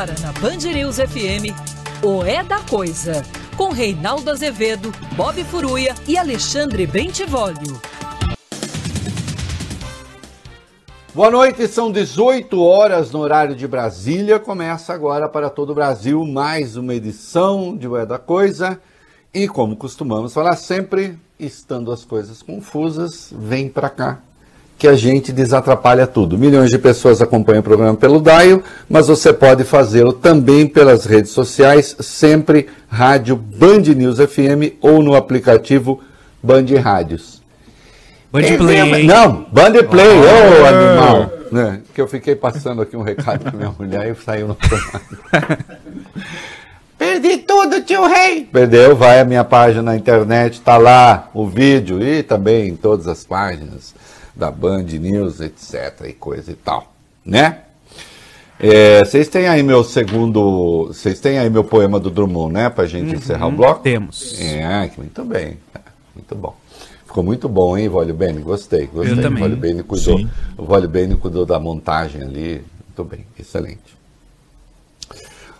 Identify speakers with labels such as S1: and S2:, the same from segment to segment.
S1: Agora na Band News FM, o É da Coisa, com Reinaldo Azevedo, Bob Furuia e Alexandre Bentivolio.
S2: Boa noite, são 18 horas no horário de Brasília. Começa agora para todo o Brasil mais uma edição de O É da Coisa. E como costumamos falar sempre, estando as coisas confusas, vem para cá que a gente desatrapalha tudo. Milhões de pessoas acompanham o programa pelo Dial, mas você pode fazê-lo também pelas redes sociais, sempre rádio Band News FM ou no aplicativo Band Rádios.
S3: Band Play.
S2: Não, Band Play, ô oh, oh, animal. Né? Que eu fiquei passando aqui um recado para minha mulher e saiu no Perdi tudo, tio Rei! Perdeu, vai a minha página na internet, tá lá o vídeo e também em todas as páginas da Band News, etc. e coisa e tal, né? É, vocês têm aí meu segundo. Vocês têm aí meu poema do Drummond, né? Pra gente uhum, encerrar o bloco?
S3: Temos.
S2: É, muito bem. É, muito bom. Ficou muito bom, hein, Vólio Bene? Gostei, gostei.
S3: Eu também.
S2: O Vólio Bene cuidou. Sim. O Vólio Bene cuidou da montagem ali. Muito bem, excelente.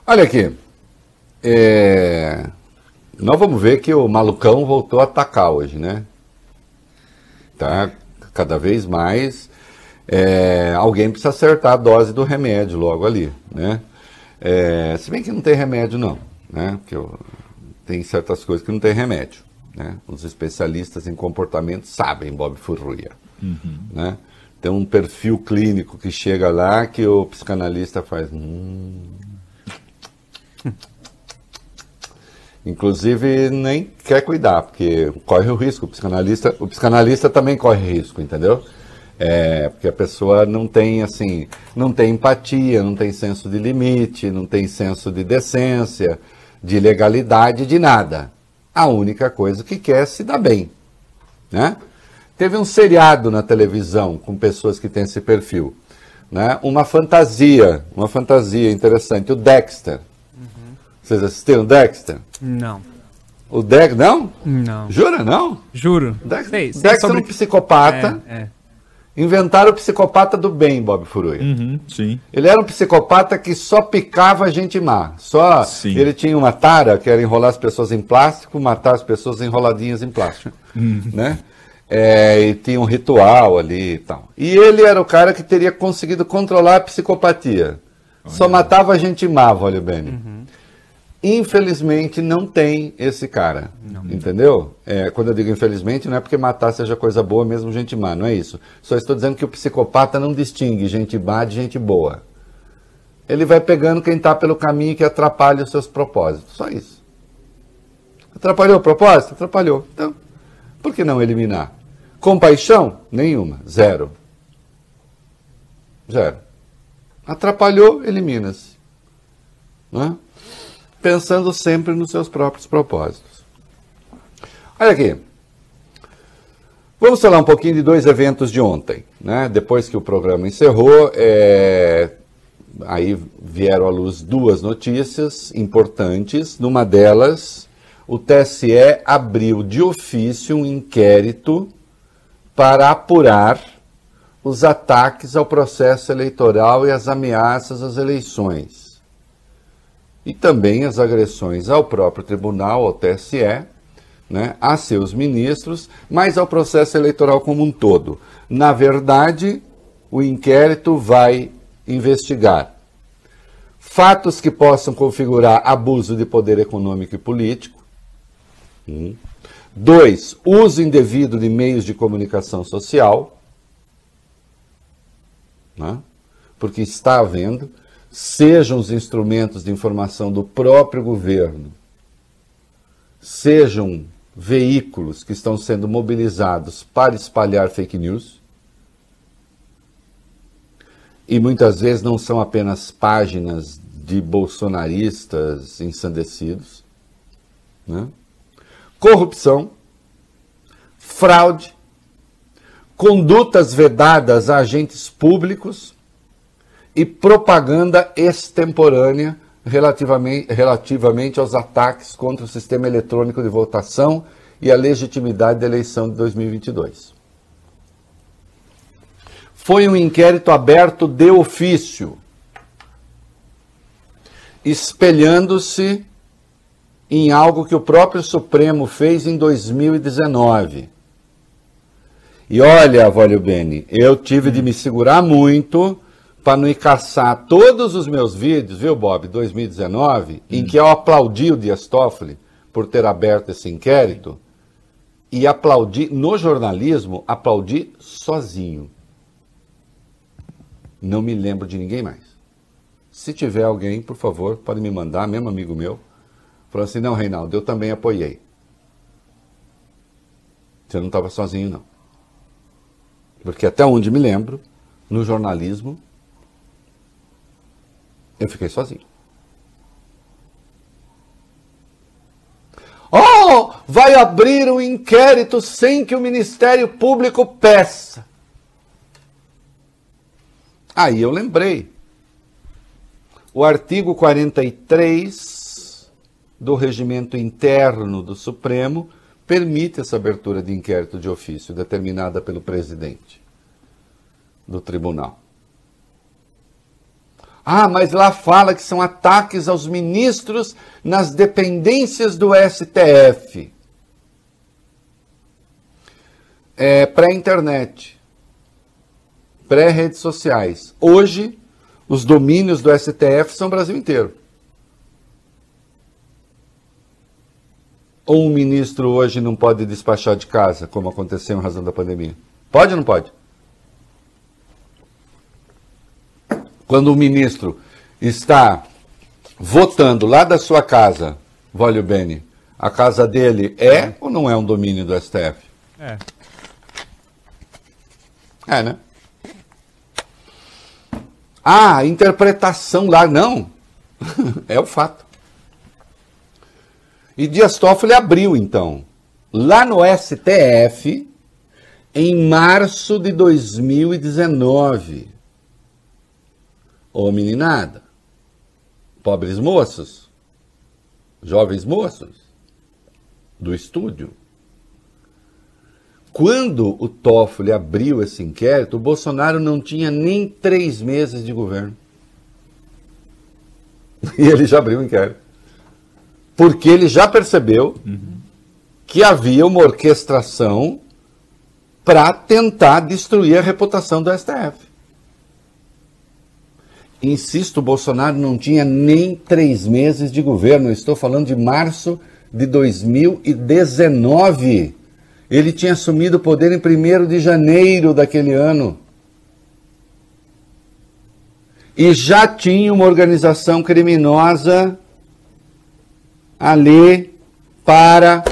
S2: Olha aqui. É... Nós vamos ver que o malucão voltou a atacar hoje, né? Tá cada vez mais, é, alguém precisa acertar a dose do remédio logo ali, né? É, se bem que não tem remédio não, né? Porque eu, tem certas coisas que não tem remédio, né? Os especialistas em comportamento sabem, Bob Furruia, uhum. né? Tem um perfil clínico que chega lá que o psicanalista faz... Hum, Inclusive nem quer cuidar, porque corre o risco. O psicanalista, o psicanalista também corre risco, entendeu? É, porque a pessoa não tem assim, não tem empatia, não tem senso de limite, não tem senso de decência, de legalidade, de nada. A única coisa que quer é se dar bem, né? Teve um seriado na televisão com pessoas que têm esse perfil, né? Uma fantasia, uma fantasia interessante, o Dexter. Vocês assistiram Dexter?
S3: Não.
S2: O Dexter, não?
S3: Não.
S2: Jura, não?
S3: Juro.
S2: Dexter, sei, sei Dexter sobre... era um psicopata. É, é. Inventaram o psicopata do bem, Bob Furui.
S4: Uhum, sim.
S2: Ele era um psicopata que só picava gente má. Só sim. ele tinha uma tara que era enrolar as pessoas em plástico, matar as pessoas enroladinhas em plástico, uhum. né? É, e tinha um ritual ali e tal. E ele era o cara que teria conseguido controlar a psicopatia. Olha. Só matava gente má, olha bem. Uhum. Infelizmente não tem esse cara, não. entendeu? É, quando eu digo infelizmente, não é porque matar seja coisa boa, mesmo gente má, não é isso. Só estou dizendo que o psicopata não distingue gente má de gente boa. Ele vai pegando quem está pelo caminho que atrapalha os seus propósitos, só isso. Atrapalhou o propósito? Atrapalhou. Então, por que não eliminar? Compaixão? Nenhuma. Zero. Zero. Atrapalhou, elimina-se. Não é? Pensando sempre nos seus próprios propósitos. Olha aqui. Vamos falar um pouquinho de dois eventos de ontem. Né? Depois que o programa encerrou, é... aí vieram à luz duas notícias importantes. Numa delas, o TSE abriu de ofício um inquérito para apurar os ataques ao processo eleitoral e as ameaças às eleições e também as agressões ao próprio tribunal, ao TSE, né, a seus ministros, mas ao processo eleitoral como um todo. Na verdade, o inquérito vai investigar fatos que possam configurar abuso de poder econômico e político. Um. Dois, uso indevido de meios de comunicação social. Né? Porque está havendo sejam os instrumentos de informação do próprio governo, sejam veículos que estão sendo mobilizados para espalhar fake news. E muitas vezes não são apenas páginas de bolsonaristas ensandecidos. Né? Corrupção, fraude, condutas vedadas a agentes públicos e propaganda extemporânea relativamente, relativamente aos ataques contra o sistema eletrônico de votação e a legitimidade da eleição de 2022. Foi um inquérito aberto de ofício. espelhando-se em algo que o próprio Supremo fez em 2019. E olha, Vólio Bene, eu tive de me segurar muito para não ir caçar todos os meus vídeos, viu, Bob, 2019, hum. em que eu aplaudi o Dias Toffoli por ter aberto esse inquérito e aplaudi, no jornalismo, aplaudi sozinho. Não me lembro de ninguém mais. Se tiver alguém, por favor, pode me mandar, mesmo amigo meu, falou assim, não, Reinaldo, eu também apoiei. Você não estava sozinho, não. Porque até onde me lembro, no jornalismo, eu fiquei sozinho. Oh, vai abrir um inquérito sem que o Ministério Público peça. Aí eu lembrei. O artigo 43 do regimento interno do Supremo permite essa abertura de inquérito de ofício determinada pelo presidente do tribunal. Ah, mas lá fala que são ataques aos ministros nas dependências do STF. É, pré-internet, pré-redes sociais. Hoje, os domínios do STF são o Brasil inteiro. Ou um ministro hoje não pode despachar de casa, como aconteceu em razão da pandemia? Pode ou não pode? Quando o ministro está votando lá da sua casa, Vólio Bene, a casa dele é ou não é um domínio do STF? É. É, né? Ah, interpretação lá, não. é o fato. E Dias Toffoli abriu, então, lá no STF, em março de 2019. Ô meninada, pobres moços, jovens moços do estúdio. Quando o Toffoli abriu esse inquérito, o Bolsonaro não tinha nem três meses de governo. E ele já abriu o inquérito. Porque ele já percebeu uhum. que havia uma orquestração para tentar destruir a reputação do STF. Insisto, Bolsonaro não tinha nem três meses de governo. Eu estou falando de março de 2019. Ele tinha assumido o poder em 1 de janeiro daquele ano. E já tinha uma organização criminosa ali para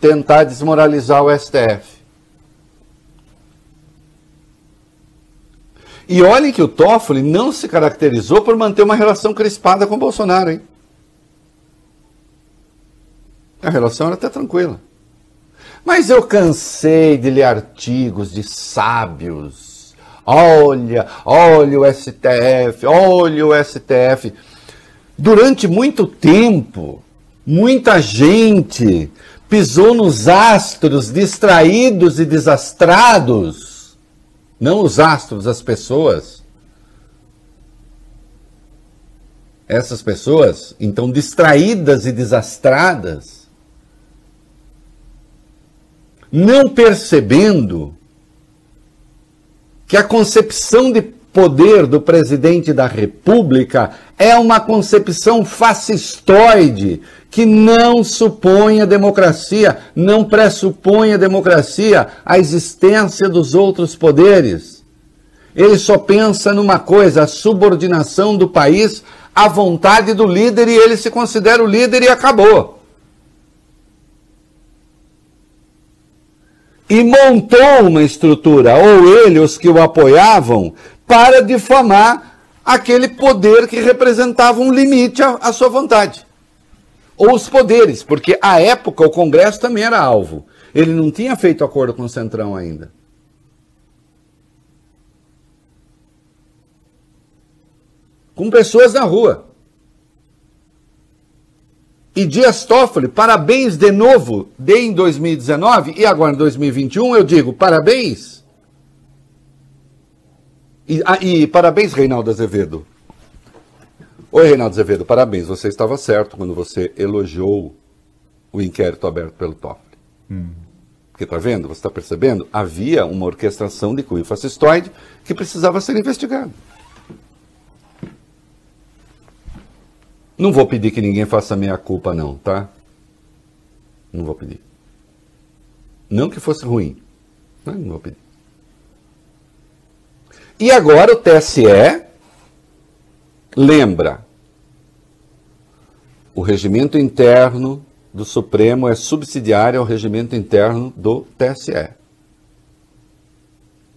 S2: tentar desmoralizar o STF. E olhem que o Toffoli não se caracterizou por manter uma relação crispada com o Bolsonaro, hein? A relação era até tranquila. Mas eu cansei de ler artigos de sábios. Olha, olha o STF, olha o STF. Durante muito tempo, muita gente pisou nos astros distraídos e desastrados não os astros, as pessoas. Essas pessoas, então distraídas e desastradas, não percebendo que a concepção de poder do presidente da República é uma concepção fascistoide que não supõe a democracia, não pressupõe a democracia, a existência dos outros poderes. Ele só pensa numa coisa, a subordinação do país à vontade do líder e ele se considera o líder e acabou. E montou uma estrutura, ou ele, os que o apoiavam, para difamar aquele poder que representava um limite à, à sua vontade ou os poderes, porque à época o Congresso também era alvo. Ele não tinha feito acordo com o Centrão ainda. Com pessoas na rua. E Dias Toffoli, parabéns de novo, de em 2019 e agora em 2021, eu digo parabéns. E, ah, e parabéns, Reinaldo Azevedo. Oi, Reinaldo Azevedo, parabéns. Você estava certo quando você elogiou o inquérito aberto pelo Toffoli. Hum. Porque está vendo, você está percebendo? Havia uma orquestração de cunho fascistoide que precisava ser investigada. Não vou pedir que ninguém faça meia culpa, não, tá? Não vou pedir. Não que fosse ruim. Não, não vou pedir. E agora o TSE lembra: o regimento interno do Supremo é subsidiário ao regimento interno do TSE.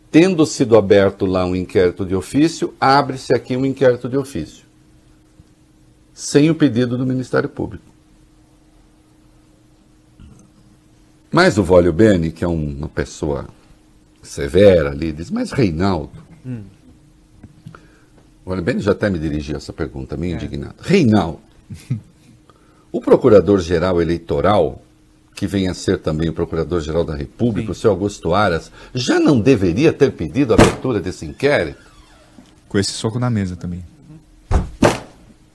S2: Tendo sido aberto lá um inquérito de ofício, abre-se aqui um inquérito de ofício, sem o pedido do Ministério Público. Mas o Vólio Bene, que é uma pessoa severa ali, diz: Mas Reinaldo, hum. o Bene já até me dirigiu essa pergunta, meio é. indignado. Reinaldo, o Procurador-Geral Eleitoral, que vem a ser também o Procurador-Geral da República, Sim. o senhor Augusto Aras, já não deveria ter pedido a abertura desse inquérito?
S3: Com esse soco na mesa também.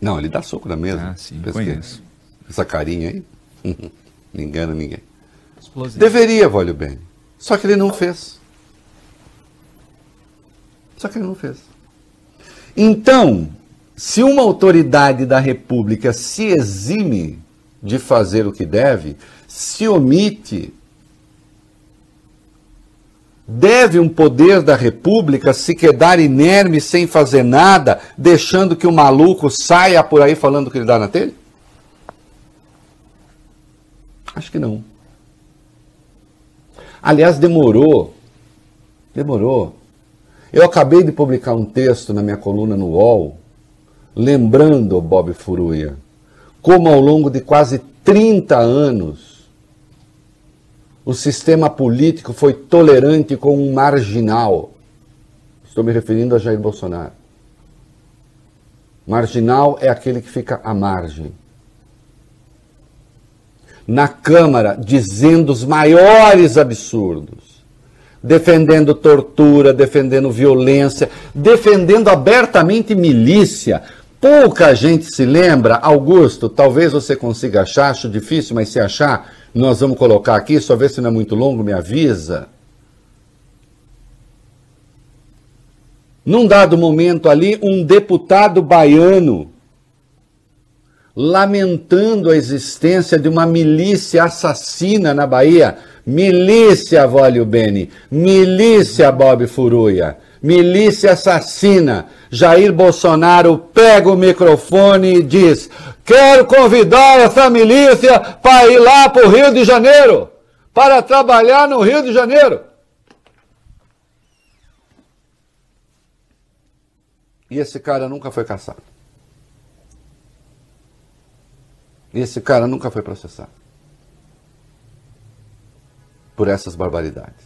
S2: Não, ele dá soco na mesa.
S3: Ah, sim, conheço.
S2: Essa carinha aí, não engana ninguém. Explosivo. Deveria, Vólio Bem. Só que ele não fez. Só que ele não fez. Então, se uma autoridade da República se exime de fazer o que deve, se omite, deve um poder da República se quedar inerme sem fazer nada, deixando que o maluco saia por aí falando que ele dá na telha? Acho que não. Aliás, demorou. Demorou. Eu acabei de publicar um texto na minha coluna no UOL lembrando Bob Furuia como ao longo de quase 30 anos o sistema político foi tolerante com um marginal. Estou me referindo a Jair Bolsonaro. Marginal é aquele que fica à margem. Na Câmara, dizendo os maiores absurdos, defendendo tortura, defendendo violência, defendendo abertamente milícia, Pouca gente se lembra, Augusto, talvez você consiga achar, acho difícil, mas se achar, nós vamos colocar aqui, só ver se não é muito longo, me avisa. Num dado momento ali, um deputado baiano lamentando a existência de uma milícia assassina na Bahia. Milícia, Vólio Beni, milícia, Bob Furuia milícia assassina. Jair Bolsonaro pega o microfone e diz: Quero convidar essa milícia para ir lá para o Rio de Janeiro, para trabalhar no Rio de Janeiro. E esse cara nunca foi caçado. E esse cara nunca foi processado. Por essas barbaridades.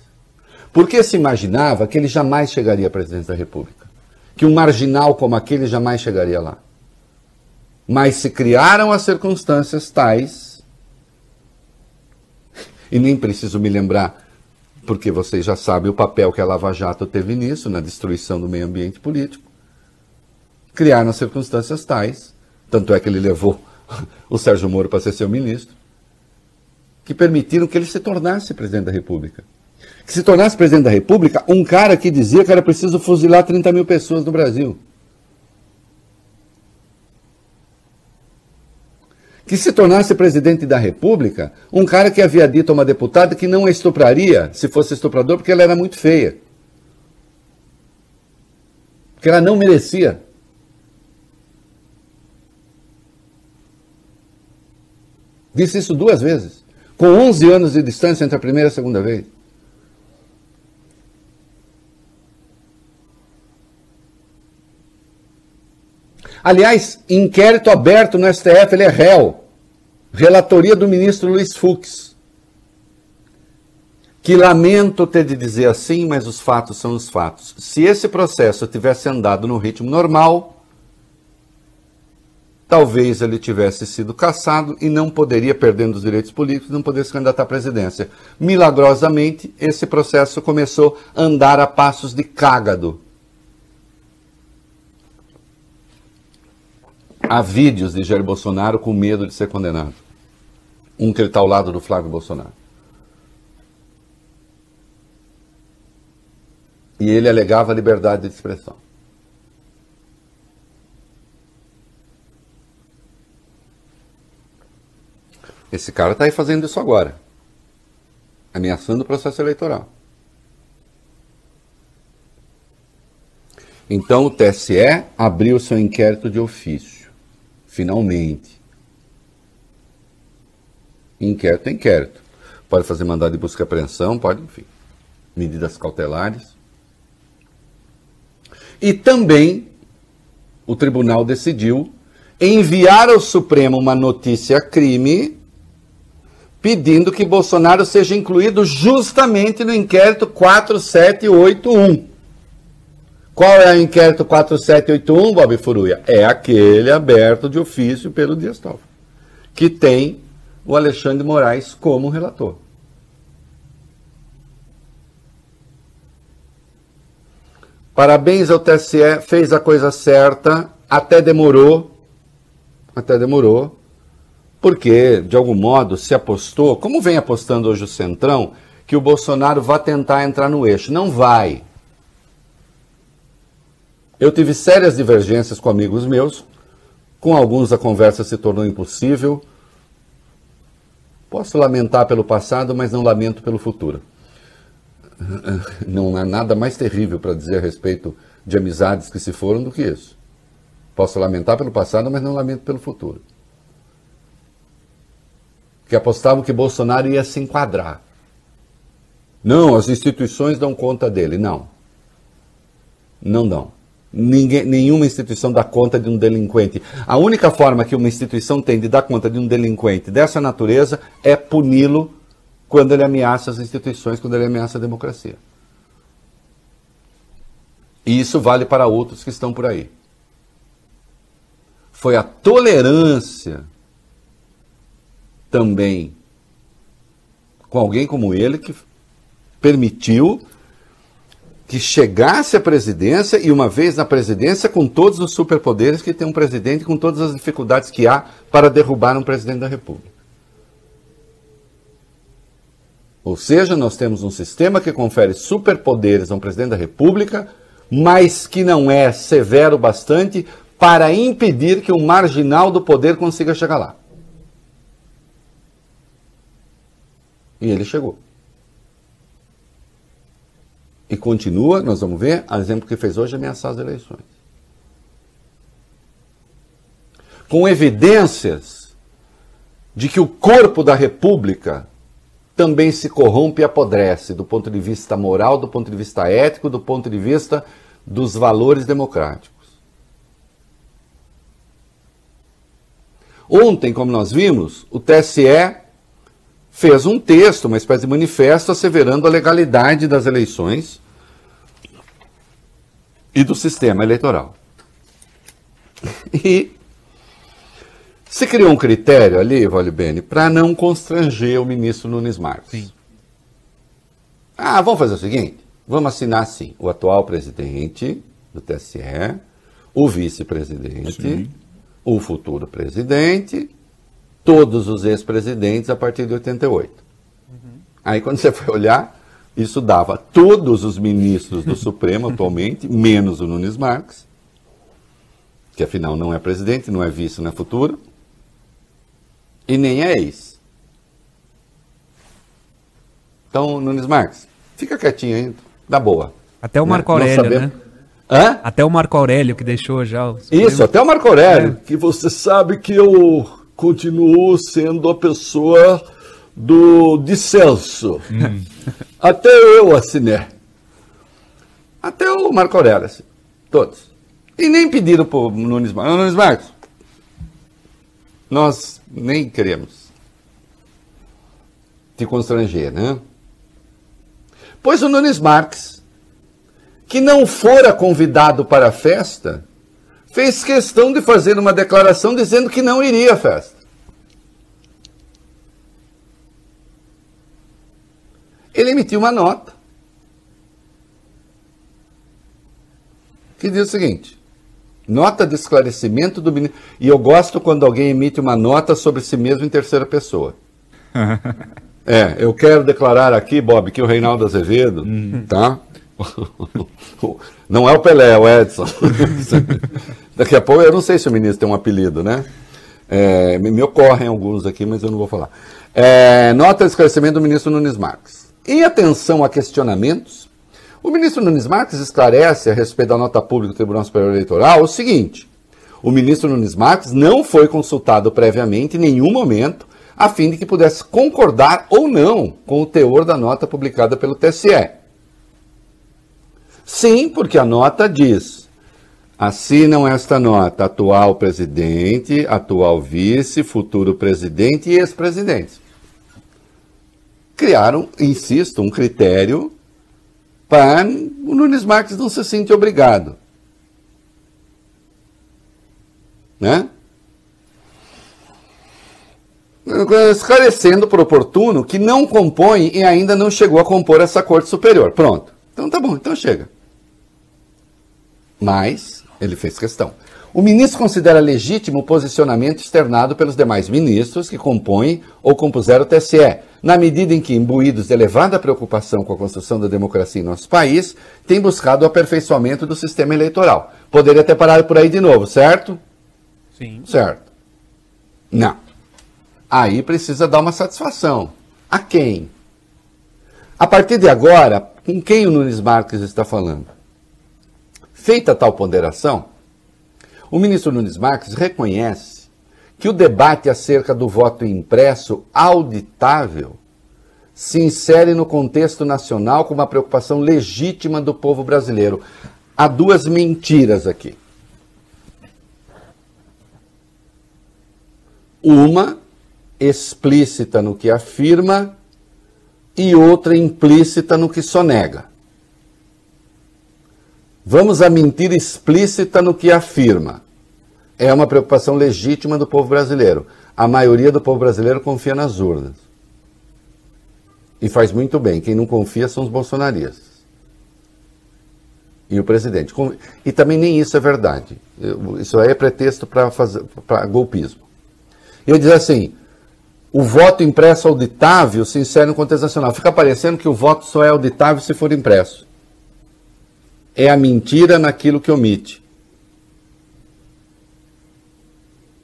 S2: Porque se imaginava que ele jamais chegaria à presidência da República. Que um marginal como aquele jamais chegaria lá. Mas se criaram as circunstâncias tais, e nem preciso me lembrar, porque vocês já sabem o papel que a Lava Jato teve nisso, na destruição do meio ambiente político. Criaram as circunstâncias tais, tanto é que ele levou o Sérgio Moro para ser seu ministro, que permitiram que ele se tornasse presidente da República que se tornasse presidente da República um cara que dizia que era preciso fuzilar 30 mil pessoas no Brasil. Que se tornasse presidente da República um cara que havia dito a uma deputada que não a estupraria se fosse estuprador porque ela era muito feia. Que ela não merecia. Disse isso duas vezes, com 11 anos de distância entre a primeira e a segunda vez. Aliás, inquérito aberto no STF, ele é réu. Relatoria do ministro Luiz Fux. Que lamento ter de dizer assim, mas os fatos são os fatos. Se esse processo tivesse andado no ritmo normal, talvez ele tivesse sido cassado e não poderia, perdendo os direitos políticos, não poderia se candidatar à presidência. Milagrosamente, esse processo começou a andar a passos de cágado Há vídeos de Jair Bolsonaro com medo de ser condenado. Um que ele está ao lado do Flávio Bolsonaro. E ele alegava a liberdade de expressão. Esse cara está aí fazendo isso agora, ameaçando o processo eleitoral. Então o TSE abriu seu inquérito de ofício, finalmente. Inquérito é inquérito. Pode fazer mandado de busca e apreensão, pode, enfim, medidas cautelares. E também o tribunal decidiu enviar ao Supremo uma notícia crime pedindo que Bolsonaro seja incluído justamente no inquérito 4781. Qual é o inquérito 4781, Bob Furuia? É aquele aberto de ofício pelo Dias Toffoli, que tem o Alexandre Moraes como relator. Parabéns ao TSE, fez a coisa certa, até demorou, até demorou, porque, de algum modo, se apostou, como vem apostando hoje o Centrão, que o Bolsonaro vai tentar entrar no eixo. Não vai. Eu tive sérias divergências com amigos meus, com alguns a conversa se tornou impossível. Posso lamentar pelo passado, mas não lamento pelo futuro. Não há nada mais terrível para dizer a respeito de amizades que se foram do que isso. Posso lamentar pelo passado, mas não lamento pelo futuro que apostavam que Bolsonaro ia se enquadrar. Não, as instituições dão conta dele. Não. Não dão. Ninguém, nenhuma instituição dá conta de um delinquente. A única forma que uma instituição tem de dar conta de um delinquente dessa natureza é puni-lo quando ele ameaça as instituições, quando ele ameaça a democracia. E isso vale para outros que estão por aí. Foi a tolerância também com alguém como ele que permitiu que chegasse à presidência e, uma vez na presidência, com todos os superpoderes que tem um presidente, com todas as dificuldades que há para derrubar um presidente da República. Ou seja, nós temos um sistema que confere superpoderes a um presidente da República, mas que não é severo bastante para impedir que um marginal do poder consiga chegar lá. E ele chegou. E continua, nós vamos ver, a exemplo que fez hoje, ameaçar as eleições. Com evidências de que o corpo da República também se corrompe e apodrece do ponto de vista moral, do ponto de vista ético, do ponto de vista dos valores democráticos. Ontem, como nós vimos, o TSE fez um texto, uma espécie de manifesto, asseverando a legalidade das eleições e do sistema eleitoral. E se criou um critério ali, Vale Bene, para não constranger o ministro Nunes Marques. Sim. Ah, vamos fazer o seguinte: vamos assinar assim: o atual presidente do TSE, o vice-presidente, o futuro presidente todos os ex-presidentes a partir de 88. Uhum. Aí quando você foi olhar, isso dava todos os ministros do Supremo atualmente, menos o Nunes Marques, que afinal não é presidente, não é vice, não é futuro, e nem é ex. Então, Nunes Marques, fica quietinho aí, dá boa.
S4: Até o Marco né? Aurélio, né? Hã? Até o Marco Aurélio que deixou já. O
S2: Isso, até o Marco Aurélio. É. Que você sabe que eu continuo sendo a pessoa do dissenso. Hum. Até eu assinei. Até o Marco Aurélio, assim, todos. E nem pediram para o Nunes Marcos. Nunes Marcos, nós nem queremos te constranger, né? Pois o Nunes Marques, que não fora convidado para a festa, fez questão de fazer uma declaração dizendo que não iria à festa. Ele emitiu uma nota que diz o seguinte: Nota de esclarecimento do ministro. E eu gosto quando alguém emite uma nota sobre si mesmo em terceira pessoa. é, eu quero declarar aqui, Bob, que o Reinaldo Azevedo, uhum. tá? Não é o Pelé, é o Edson. Daqui a pouco, eu não sei se o ministro tem um apelido, né? É, me ocorrem alguns aqui, mas eu não vou falar. É, nota de esclarecimento do ministro Nunes Marques. Em atenção a questionamentos, o ministro Nunes Marques esclarece a respeito da nota pública do Tribunal Superior Eleitoral o seguinte: o ministro Nunes Marques não foi consultado previamente em nenhum momento a fim de que pudesse concordar ou não com o teor da nota publicada pelo TSE. Sim, porque a nota diz: assinam esta nota atual presidente, atual vice, futuro presidente e ex-presidente. Criaram, insisto, um critério para o Nunes Marques não se sente obrigado. Né? Esclarecendo por oportuno que não compõe e ainda não chegou a compor essa Corte Superior. Pronto. Então tá bom, então chega. Mas ele fez questão. O ministro considera legítimo o posicionamento externado pelos demais ministros que compõem ou compuseram o TSE, na medida em que, imbuídos de elevada preocupação com a construção da democracia em nosso país, têm buscado o aperfeiçoamento do sistema eleitoral. Poderia ter parado por aí de novo, certo?
S4: Sim.
S2: Certo. Não. Aí precisa dar uma satisfação. A quem? A partir de agora, com quem o Nunes Marques está falando? Feita tal ponderação, o ministro Nunes Marques reconhece que o debate acerca do voto impresso auditável se insere no contexto nacional com uma preocupação legítima do povo brasileiro. Há duas mentiras aqui. Uma explícita no que afirma e outra implícita no que sonega. Vamos à mentira explícita no que afirma. É uma preocupação legítima do povo brasileiro. A maioria do povo brasileiro confia nas urnas. E faz muito bem. Quem não confia são os bolsonaristas. E o presidente. E também nem isso é verdade. Isso aí é pretexto para golpismo. Eu dizer assim: o voto impresso auditável se insere no contexto nacional. Fica parecendo que o voto só é auditável se for impresso é a mentira naquilo que omite.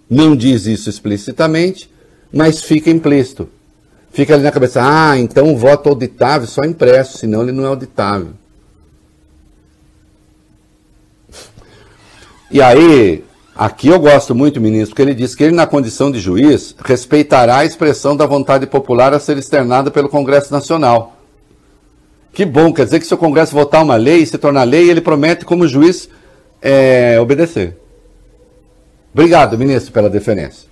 S2: Não diz isso explicitamente, mas fica implícito. Fica ali na cabeça, ah, então o voto auditável só impresso, senão ele não é auditável. E aí, aqui eu gosto muito, ministro, porque ele diz que ele, na condição de juiz, respeitará a expressão da vontade popular a ser externada pelo Congresso Nacional. Que bom, quer dizer que se o Congresso votar uma lei, se tornar lei, ele promete, como juiz, é, obedecer. Obrigado, ministro, pela deferência.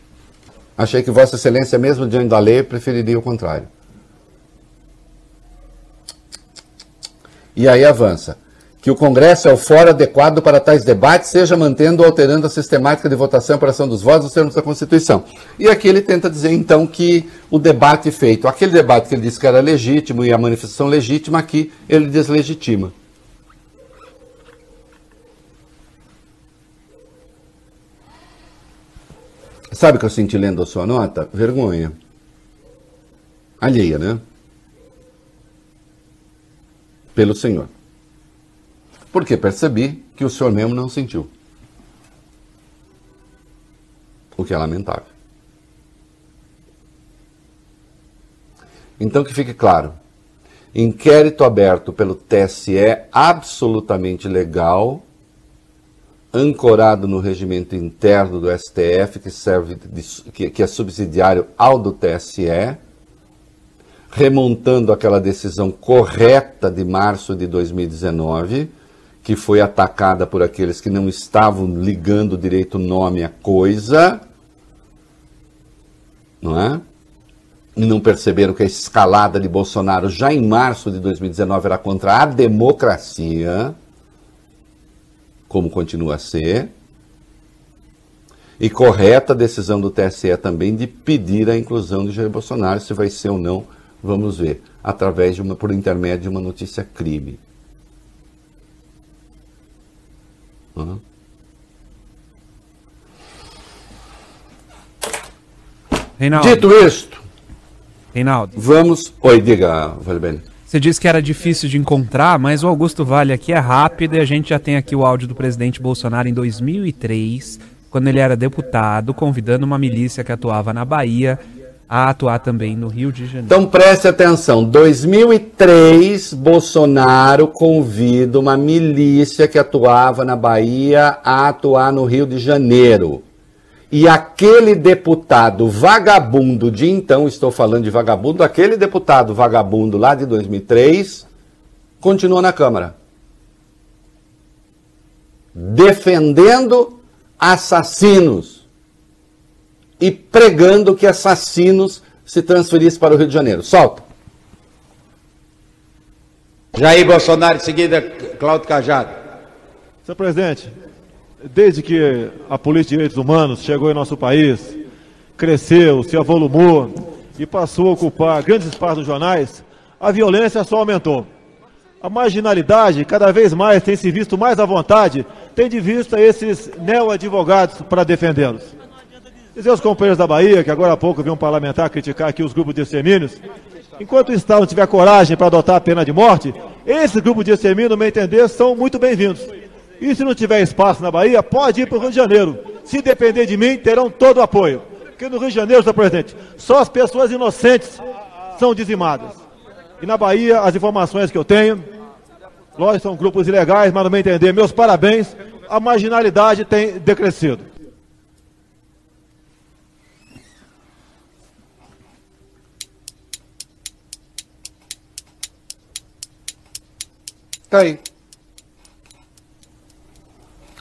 S2: Achei que Vossa Excelência, mesmo diante da lei, preferiria o contrário. E aí avança que o Congresso é o fórum adequado para tais debates, seja mantendo ou alterando a sistemática de votação e apuração dos votos nos termos da Constituição. E aqui ele tenta dizer, então, que o debate feito, aquele debate que ele disse que era legítimo e a manifestação legítima, aqui ele deslegitima. Sabe o que eu senti lendo a sua nota? Vergonha. Alheia, né? Pelo Senhor porque percebi que o senhor mesmo não sentiu. O que é lamentável. Então que fique claro: inquérito aberto pelo TSE absolutamente legal, ancorado no regimento interno do STF, que serve de, que, que é subsidiário ao do TSE, remontando aquela decisão correta de março de 2019 que foi atacada por aqueles que não estavam ligando direito o nome à coisa, não é? E não perceberam que a escalada de Bolsonaro já em março de 2019 era contra a democracia, como continua a ser. E correta a decisão do TSE também de pedir a inclusão de Jair Bolsonaro, se vai ser ou não, vamos ver, através de uma, por intermédio de uma notícia crime. Uhum. Reinaldo. Dito isto,
S4: Reinaldo.
S2: vamos. Oi, diga, bem.
S4: Você disse que era difícil de encontrar, mas o Augusto Vale aqui é rápido e a gente já tem aqui o áudio do presidente Bolsonaro em 2003, quando ele era deputado, convidando uma milícia que atuava na Bahia a atuar também no Rio de Janeiro.
S2: Então preste atenção, 2003, Bolsonaro convida uma milícia que atuava na Bahia a atuar no Rio de Janeiro. E aquele deputado vagabundo de então, estou falando de vagabundo, aquele deputado vagabundo lá de 2003, continuou na Câmara. Defendendo assassinos e pregando que assassinos se transferissem para o Rio de Janeiro. Solta.
S5: Jair Bolsonaro, em seguida, Cláudio Cajado.
S6: Senhor presidente, desde que a política de direitos humanos chegou em nosso país, cresceu, se avolumou e passou a ocupar grandes espaços nos jornais, a violência só aumentou. A marginalidade cada vez mais tem se visto mais à vontade, tem de vista esses neo-advogados para defendê-los. Dizer aos companheiros da Bahia, que agora há pouco vi um parlamentar criticar aqui os grupos de extermínios, enquanto o Estado tiver coragem para adotar a pena de morte, esses grupos de extermínio, no meu entender, são muito bem-vindos. E se não tiver espaço na Bahia, pode ir para o Rio de Janeiro. Se depender de mim, terão todo o apoio. Porque no Rio de Janeiro, senhor presidente, só as pessoas inocentes são dizimadas. E na Bahia, as informações que eu tenho, lógico, são grupos ilegais, mas no meu entender, meus parabéns, a marginalidade tem decrescido.
S2: Tá aí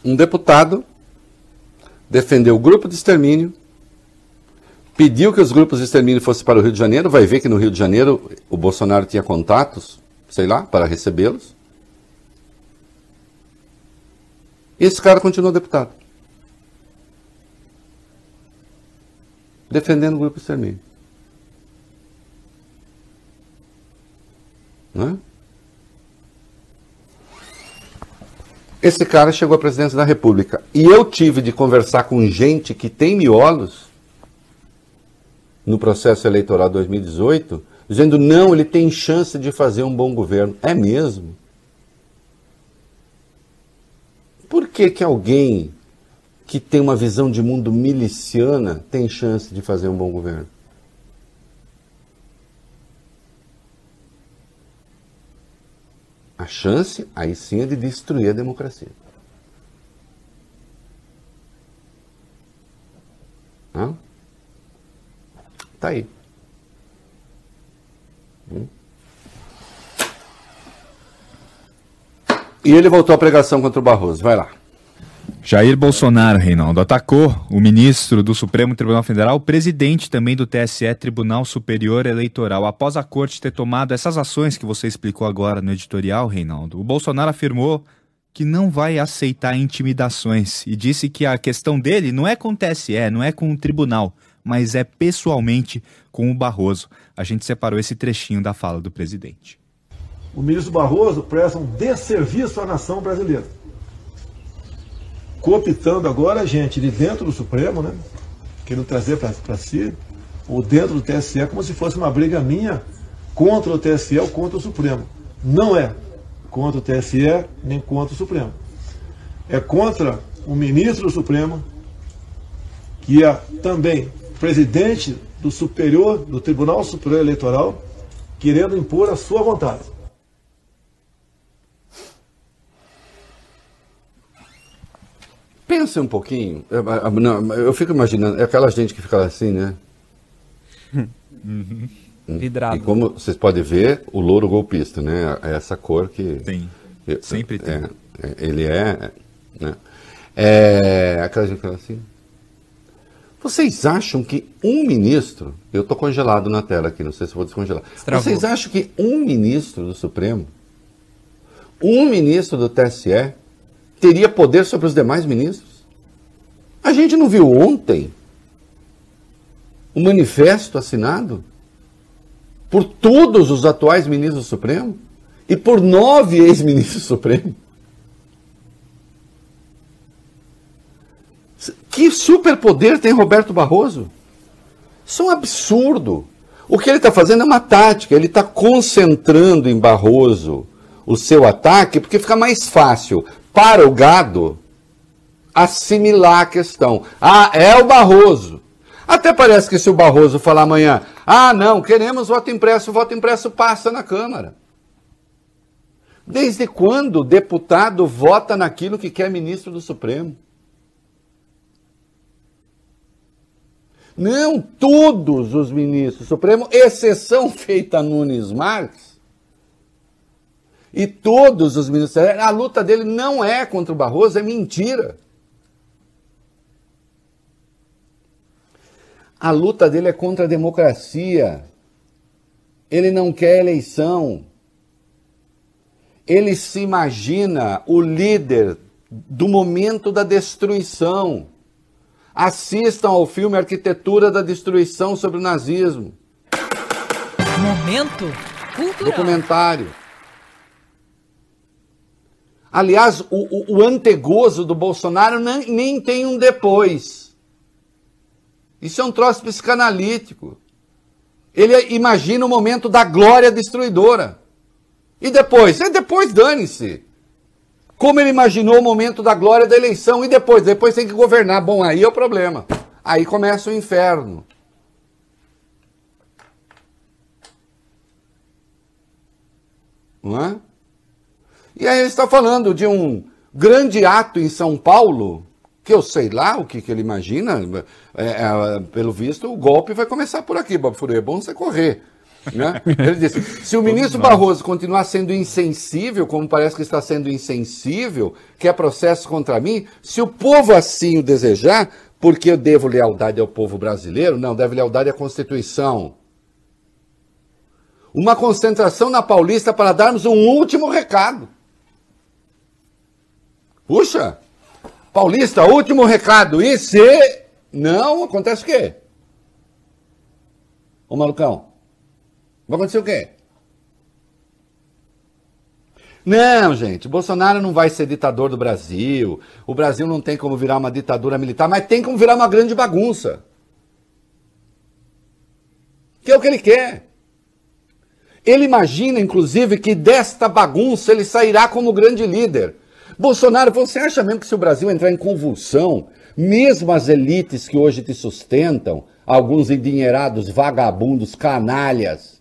S2: um deputado defendeu o grupo de extermínio, pediu que os grupos de extermínio fossem para o Rio de Janeiro, vai ver que no Rio de Janeiro o Bolsonaro tinha contatos, sei lá, para recebê-los. E esse cara continuou deputado. Defendendo o grupo de extermínio. Não é? Esse cara chegou à presidência da República. E eu tive de conversar com gente que tem miolos no processo eleitoral 2018, dizendo: não, ele tem chance de fazer um bom governo. É mesmo? Por que, que alguém que tem uma visão de mundo miliciana tem chance de fazer um bom governo? A chance, aí sim, é de destruir a democracia. Hã? Tá aí. Hum? E ele voltou à pregação contra o Barroso. Vai lá.
S3: Jair Bolsonaro, Reinaldo, atacou o ministro do Supremo Tribunal Federal, presidente também do TSE, Tribunal Superior Eleitoral. Após a corte ter tomado essas ações que você explicou agora no editorial, Reinaldo, o Bolsonaro afirmou que não vai aceitar intimidações e disse que a questão dele não é com o TSE, não é com o tribunal, mas é pessoalmente com o Barroso. A gente separou esse trechinho da fala do presidente.
S6: O ministro Barroso presta um desserviço à nação brasileira cooptando agora gente de dentro do Supremo, né? Querendo trazer para si, ou dentro do TSE, como se fosse uma briga minha contra o TSE ou contra o Supremo. Não é contra o TSE nem contra o Supremo. É contra o ministro do Supremo, que é também presidente do Superior, do Tribunal Superior Eleitoral, querendo impor a sua vontade.
S2: Pensa um pouquinho. Eu, não, eu fico imaginando, é aquela gente que fica assim, né?
S4: Uhum. Vidrado.
S2: E como vocês podem ver, o louro golpista, né? É essa cor que.
S3: Tem. Sempre tem.
S2: É, é, ele é. Né? É aquela gente que fala assim. Vocês acham que um ministro. Eu estou congelado na tela aqui, não sei se vou descongelar. Estravou. Vocês acham que um ministro do Supremo, um ministro do TSE, teria poder sobre os demais ministros? A gente não viu ontem o manifesto assinado por todos os atuais ministros do Supremo e por nove ex-ministros do Supremo? Que superpoder tem Roberto Barroso? Isso é um absurdo. O que ele está fazendo é uma tática, ele está concentrando em Barroso o seu ataque, porque fica mais fácil para o gado assimilar a questão. Ah, é o Barroso. Até parece que se o Barroso falar amanhã, ah, não, queremos voto impresso, voto impresso passa na Câmara. Desde quando o deputado vota naquilo que quer ministro do Supremo? Não, todos os ministros do Supremo, exceção feita Nunes Marques, e todos os ministros, a luta dele não é contra o Barroso, é mentira. A luta dele é contra a democracia. Ele não quer eleição. Ele se imagina o líder do momento da destruição. Assistam ao filme Arquitetura da Destruição sobre o Nazismo.
S1: Momento cultural.
S2: Documentário. Aliás, o, o, o antegozo do Bolsonaro nem, nem tem um depois. Isso é um troço psicanalítico. Ele imagina o momento da glória destruidora. E depois? E depois dane-se. Como ele imaginou o momento da glória da eleição e depois? Depois tem que governar. Bom, aí é o problema. Aí começa o inferno. Não é? E aí ele está falando de um grande ato em São Paulo, que eu sei lá o que, que ele imagina. É, é, pelo visto, o golpe vai começar por aqui, Bob Furei. É bom você correr. Né? Ele disse: se o ministro Barroso continuar sendo insensível, como parece que está sendo insensível, que é processo contra mim, se o povo assim o desejar, porque eu devo lealdade ao povo brasileiro? Não, deve lealdade à Constituição. Uma concentração na Paulista para darmos um último recado. Puxa, Paulista, último recado. E se não, acontece o quê? Ô malucão, Vai acontecer o quê? Não, gente, Bolsonaro não vai ser ditador do Brasil. O Brasil não tem como virar uma ditadura militar, mas tem como virar uma grande bagunça. Que é o que ele quer. Ele imagina, inclusive, que desta bagunça ele sairá como grande líder. Bolsonaro, você acha mesmo que se o Brasil entrar em convulsão, mesmo as elites que hoje te sustentam, alguns endinheirados, vagabundos, canalhas,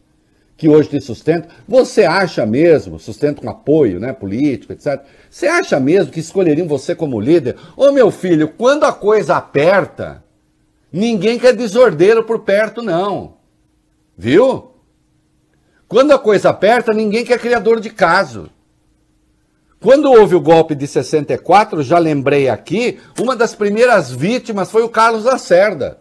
S2: que hoje te sustenta, você acha mesmo, sustenta com apoio né, político, etc. Você acha mesmo que escolheriam você como líder? Ô meu filho, quando a coisa aperta, ninguém quer desordeiro por perto, não. Viu? Quando a coisa aperta, ninguém quer criador de caso. Quando houve o golpe de 64, já lembrei aqui, uma das primeiras vítimas foi o Carlos Lacerda.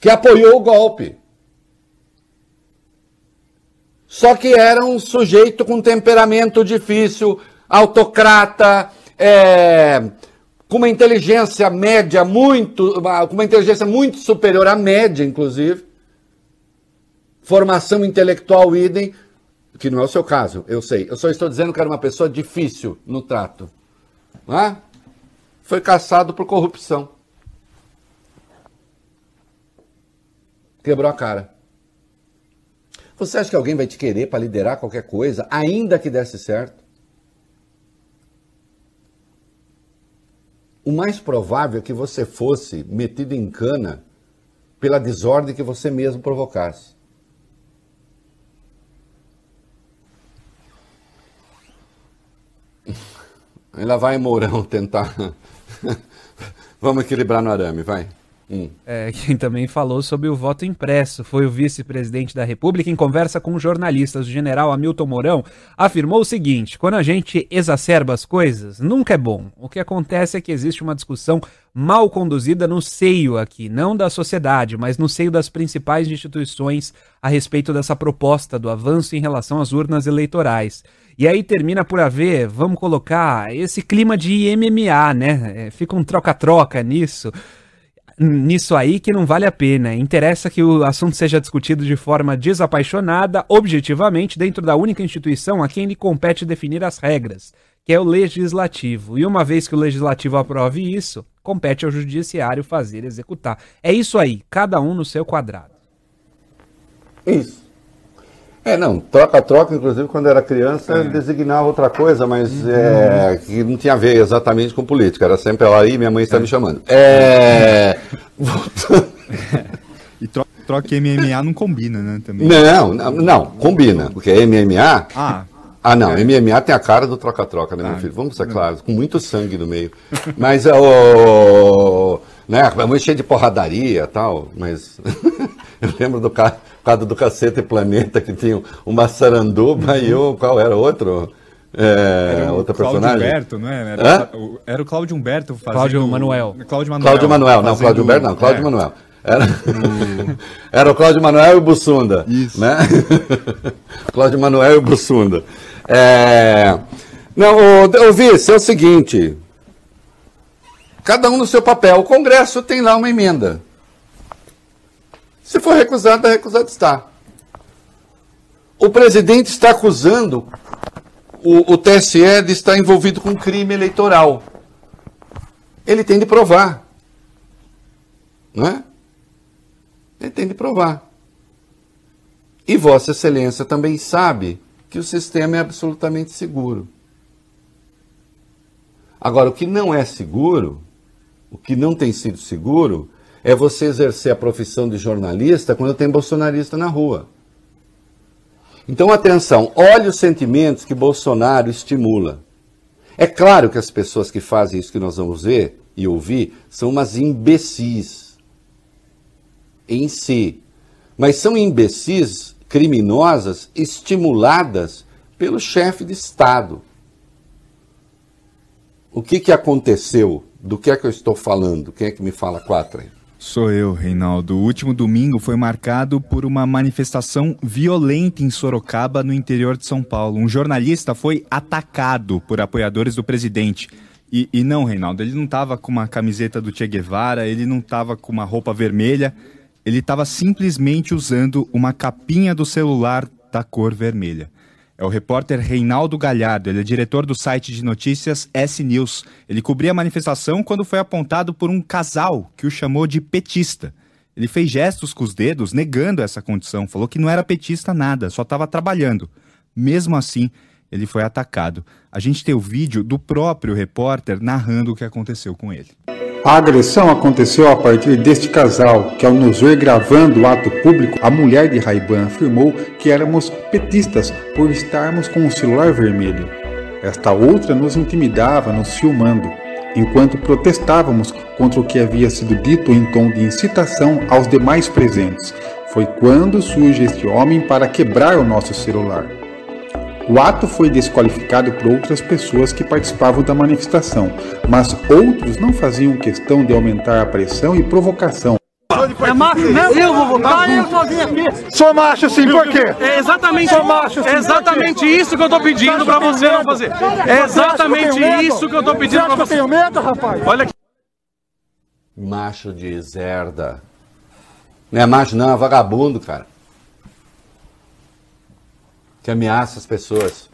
S2: que apoiou o golpe. Só que era um sujeito com temperamento difícil, autocrata, é, com uma inteligência média muito, com uma inteligência muito superior à média, inclusive. Formação intelectual idem, que não é o seu caso, eu sei. Eu só estou dizendo que era uma pessoa difícil no trato. Não é? Foi caçado por corrupção. quebrou a cara. Você acha que alguém vai te querer para liderar qualquer coisa, ainda que desse certo? O mais provável é que você fosse metido em cana pela desordem que você mesmo provocasse. Aí lá vai Mourão tentar. Vamos equilibrar no arame, vai.
S4: Hum. É, quem também falou sobre o voto impresso foi o vice-presidente da República. Em conversa com jornalistas, o general Hamilton Mourão afirmou o seguinte: quando a gente exacerba as coisas, nunca é bom. O que acontece é que existe uma discussão mal conduzida no seio aqui, não da sociedade, mas no seio das principais instituições a respeito dessa proposta do avanço em relação às urnas eleitorais. E aí termina por haver, vamos colocar, esse clima de MMA, né? É, fica um troca-troca nisso nisso aí que não vale a pena. Interessa que o assunto seja discutido de forma desapaixonada, objetivamente, dentro da única instituição a quem lhe compete definir as regras, que é o legislativo. E uma vez que o legislativo aprove isso, Compete ao judiciário fazer executar. É isso aí, cada um no seu quadrado.
S2: Isso. É, não, troca-troca, inclusive, quando era criança, é. designava outra coisa, mas uhum. é, que não tinha a ver exatamente com política, era sempre ela aí, minha mãe está é. me chamando. É.
S3: e troca, troca MMA não combina, né? Também.
S2: Não, não, não, combina, porque MMA. Ah. Ah, não, é. MMA tem a cara do troca-troca, né, meu ah, filho? Vamos ser claros, com muito sangue no meio. Mas o. Né, muito cheio de porradaria e tal, mas. eu lembro do cara causa do Cacete Planeta, que tinha uma saranduba uhum. e o. Qual era outro? É, era o outra Cláudio personagem?
S3: Humberto, não é? Era, o, era o Cláudio Humberto
S4: fazendo... Cláudio Manuel.
S2: Cláudio Manuel. Cláudio Manuel, não, Cláudio Humberto não, Cláudio é. Manuel. Era, era o Cláudio Manuel e o Bussunda. Isso. Né? Cláudio Manuel e o Bussunda. É... Não, o, o vice, é o seguinte. Cada um no seu papel. O Congresso tem lá uma emenda. Se for recusado, recusado está. O presidente está acusando o, o TSE de estar envolvido com crime eleitoral. Ele tem de provar. Não é? Ele tem de provar. E Vossa Excelência também sabe que o sistema é absolutamente seguro. Agora, o que não é seguro, o que não tem sido seguro, é você exercer a profissão de jornalista quando tem bolsonarista na rua. Então, atenção, olhe os sentimentos que Bolsonaro estimula. É claro que as pessoas que fazem isso que nós vamos ver e ouvir são umas imbecis em si. Mas são imbecis criminosas estimuladas pelo chefe de Estado. O que, que aconteceu? Do que é que eu estou falando? Quem é que me fala quatro aí?
S3: Sou eu, Reinaldo. O último domingo foi marcado por uma manifestação violenta em Sorocaba, no interior de São Paulo. Um jornalista foi atacado por apoiadores do presidente. E, e não, Reinaldo, ele não estava com uma camiseta do Che Guevara, ele não estava com uma roupa vermelha, ele estava simplesmente usando uma capinha do celular da cor vermelha. É o repórter Reinaldo Galhardo, ele é diretor do site de notícias S News. Ele cobria a manifestação quando foi apontado por um casal que o chamou de petista. Ele fez gestos com os dedos negando essa condição, falou que não era petista nada, só estava trabalhando. Mesmo assim, ele foi atacado. A gente tem o vídeo do próprio repórter narrando o que aconteceu com ele.
S7: A agressão aconteceu a partir deste casal, que ao nos ver gravando o ato público, a mulher de Raiban afirmou que éramos petistas por estarmos com o celular vermelho. Esta outra nos intimidava, nos filmando, enquanto protestávamos contra o que havia sido dito em tom de incitação aos demais presentes. Foi quando surge este homem para quebrar o nosso celular. O ato foi desqualificado por outras pessoas que participavam da manifestação, mas outros não faziam questão de aumentar a pressão e provocação.
S8: É macho mesmo? Eu vou votar. Eu só vim aqui.
S7: Sou macho sim, por quê?
S8: É exatamente, Sou macho, sim, é exatamente isso que eu tô pedindo pra você não fazer. É exatamente isso que eu tô pedindo pra você.
S7: Eu tenho medo, rapaz.
S8: Olha aqui.
S2: Macho de zerda. Não é macho não, é vagabundo, cara que ameaça as pessoas.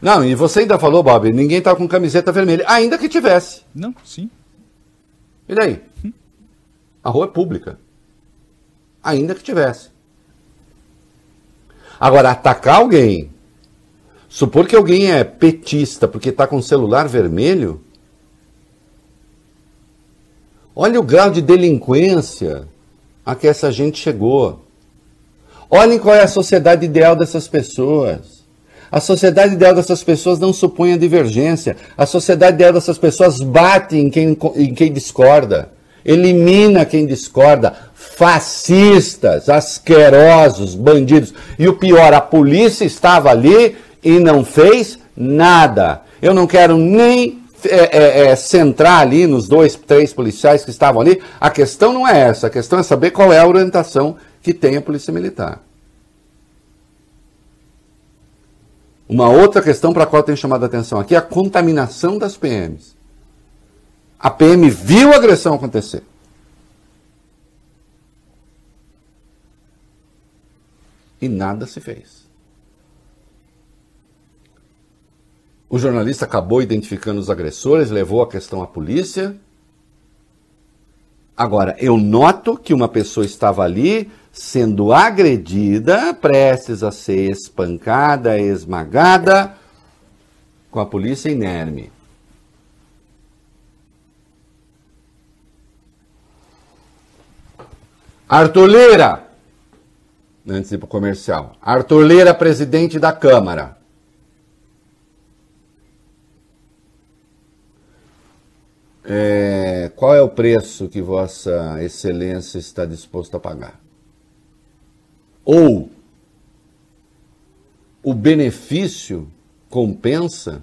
S2: Não, e você ainda falou, Bob, ninguém tá com camiseta vermelha, ainda que tivesse.
S3: Não, sim.
S2: E daí? Hum. A rua é pública. Ainda que tivesse. Agora, atacar alguém, supor que alguém é petista porque está com celular vermelho, olha o grau de delinquência a que essa gente chegou. Olhem qual é a sociedade ideal dessas pessoas. A sociedade ideal dessas pessoas não supõe a divergência. A sociedade ideal dessas pessoas bate em quem, em quem discorda, elimina quem discorda, fascistas, asquerosos, bandidos. E o pior, a polícia estava ali e não fez nada. Eu não quero nem é, é, é, centrar ali nos dois, três policiais que estavam ali. A questão não é essa, a questão é saber qual é a orientação que tem a Polícia Militar. Uma outra questão para a qual eu tenho chamado a atenção aqui é a contaminação das PMs. A PM viu a agressão acontecer. E nada se fez. O jornalista acabou identificando os agressores, levou a questão à polícia. Agora, eu noto que uma pessoa estava ali sendo agredida, prestes a ser espancada, esmagada, com a polícia inerme. Arthur antes de ir para o comercial. Arthur presidente da Câmara. É, qual é o preço que Vossa Excelência está disposto a pagar? Ou o benefício compensa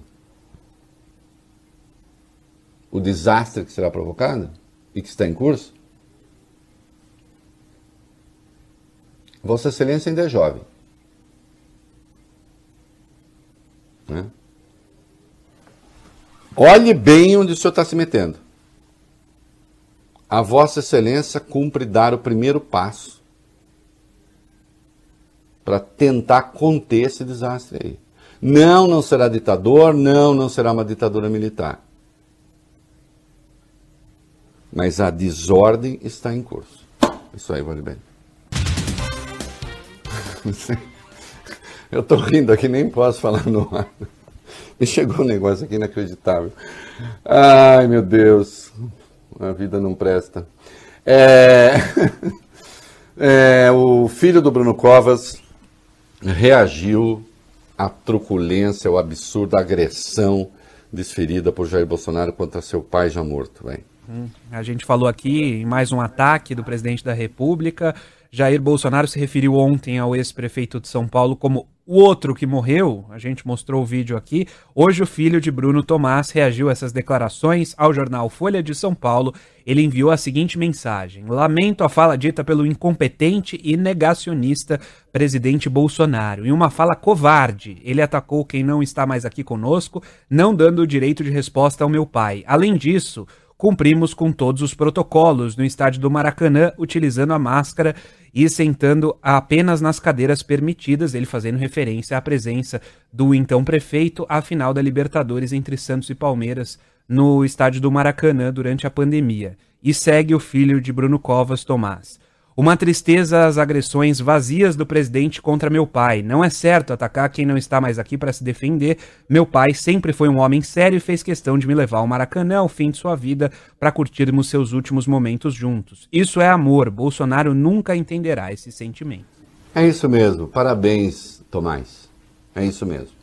S2: o desastre que será provocado e que está em curso? Vossa Excelência ainda é jovem. Né? Olhe bem onde o senhor está se metendo. A Vossa Excelência cumpre dar o primeiro passo para tentar conter esse desastre aí. Não, não será ditador, não, não será uma ditadura militar. Mas a desordem está em curso. Isso aí, vale bem. Eu tô rindo aqui, nem posso falar no ar. Me chegou um negócio aqui inacreditável. Ai, meu Deus. A vida não presta. É... É, o filho do Bruno Covas reagiu à truculência, ao absurdo, à agressão desferida por Jair Bolsonaro contra seu pai já morto. Vem.
S4: Hum, a gente falou aqui em mais um ataque do presidente da República. Jair Bolsonaro se referiu ontem ao ex-prefeito de São Paulo como o outro que morreu. A gente mostrou o vídeo aqui. Hoje, o filho de Bruno Tomás reagiu a essas declarações ao jornal Folha de São Paulo. Ele enviou a seguinte mensagem: Lamento a fala dita pelo incompetente e negacionista presidente Bolsonaro. Em uma fala covarde, ele atacou quem não está mais aqui conosco, não dando o direito de resposta ao meu pai. Além disso, cumprimos com todos os protocolos no estádio do Maracanã, utilizando a máscara e sentando apenas nas cadeiras permitidas, ele fazendo referência à presença do então prefeito à final da Libertadores entre Santos e Palmeiras no estádio do Maracanã durante a pandemia. E segue o filho de Bruno Covas, Tomás. Uma tristeza as agressões vazias do presidente contra meu pai. Não é certo atacar quem não está mais aqui para se defender. Meu pai sempre foi um homem sério e fez questão de me levar ao Maracanã ao fim de sua vida para curtirmos seus últimos momentos juntos. Isso é amor. Bolsonaro nunca entenderá esse sentimento.
S2: É isso mesmo. Parabéns, Tomás. É isso mesmo.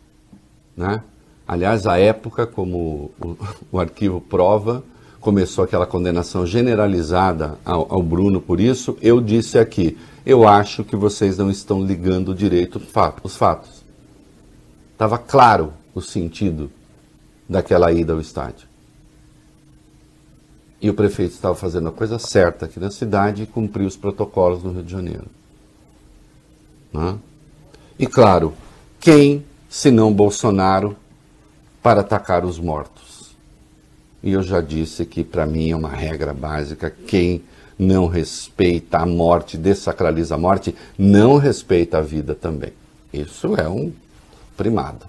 S2: Né? Aliás, a época, como o, o arquivo prova, começou aquela condenação generalizada ao, ao, Bruno por isso, eu disse aqui, eu acho que vocês não estão ligando direito os fatos. Estava claro o sentido daquela ida ao estádio. E o prefeito estava fazendo a coisa certa aqui na cidade e cumpriu os protocolos no Rio de Janeiro. Né? E claro, quem, se não Bolsonaro, para atacar os mortos? E eu já disse que para mim é uma regra básica: quem não respeita a morte, desacraliza a morte, não respeita a vida também. Isso é um primado.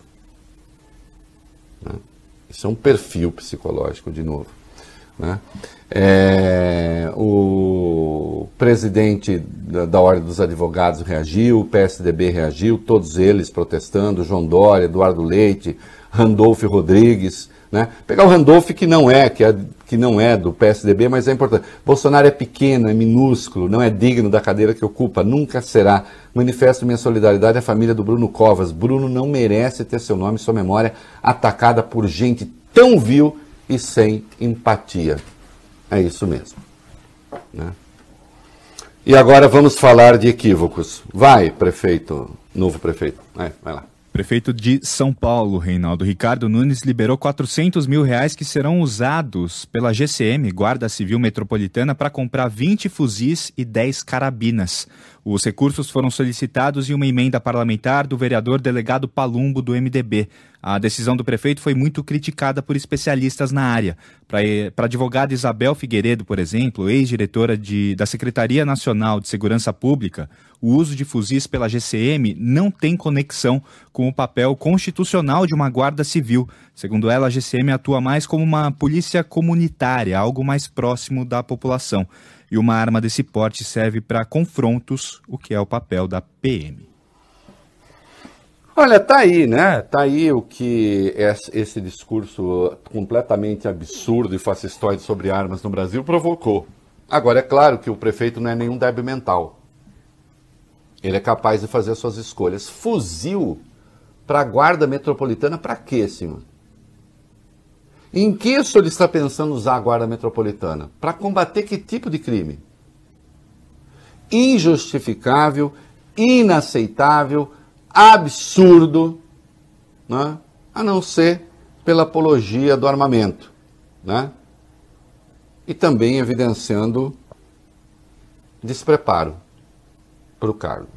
S2: Né? Isso é um perfil psicológico, de novo. Né? É, o presidente da, da, Ordem dos Advogados reagiu, o PSDB reagiu, todos eles protestando, João Dória, Eduardo Leite, Randolfo Rodrigues, né? Pegar o Randolph, que não é, que, é, que não é do PSDB, mas é importante. Bolsonaro é pequeno, é minúsculo, não é digno da cadeira que ocupa, nunca será. Manifesto minha solidariedade à família do Bruno Covas. Bruno não merece ter seu nome e sua memória atacada por gente tão vil e sem empatia. É isso mesmo. Né? E agora vamos falar de equívocos. Vai, prefeito, novo prefeito. Vai, vai lá.
S3: Prefeito de São Paulo, Reinaldo Ricardo Nunes, liberou 400 mil reais que serão usados pela GCM, Guarda Civil Metropolitana, para comprar 20 fuzis e 10 carabinas. Os recursos foram solicitados em uma emenda parlamentar do vereador delegado Palumbo do MDB. A decisão do prefeito foi muito criticada por especialistas na área. Para a advogada Isabel Figueiredo, por exemplo, ex-diretora da Secretaria Nacional de Segurança Pública, o uso de fuzis pela GCM não tem conexão com o papel constitucional de uma guarda civil. Segundo ela, a GCM atua mais como uma polícia comunitária, algo mais próximo da população e uma arma desse porte serve para confrontos, o que é o papel da PM.
S2: Olha, tá aí, né? Tá aí o que esse discurso completamente absurdo e fascistoide sobre armas no Brasil provocou. Agora, é claro que o prefeito não é nenhum débil mental. Ele é capaz de fazer suas escolhas. Fuzil para a guarda metropolitana, para quê, senhor? Em que o senhor está pensando usar a Guarda Metropolitana? Para combater que tipo de crime? Injustificável, inaceitável, absurdo, né? a não ser pela apologia do armamento. Né? E também evidenciando despreparo para o cargo,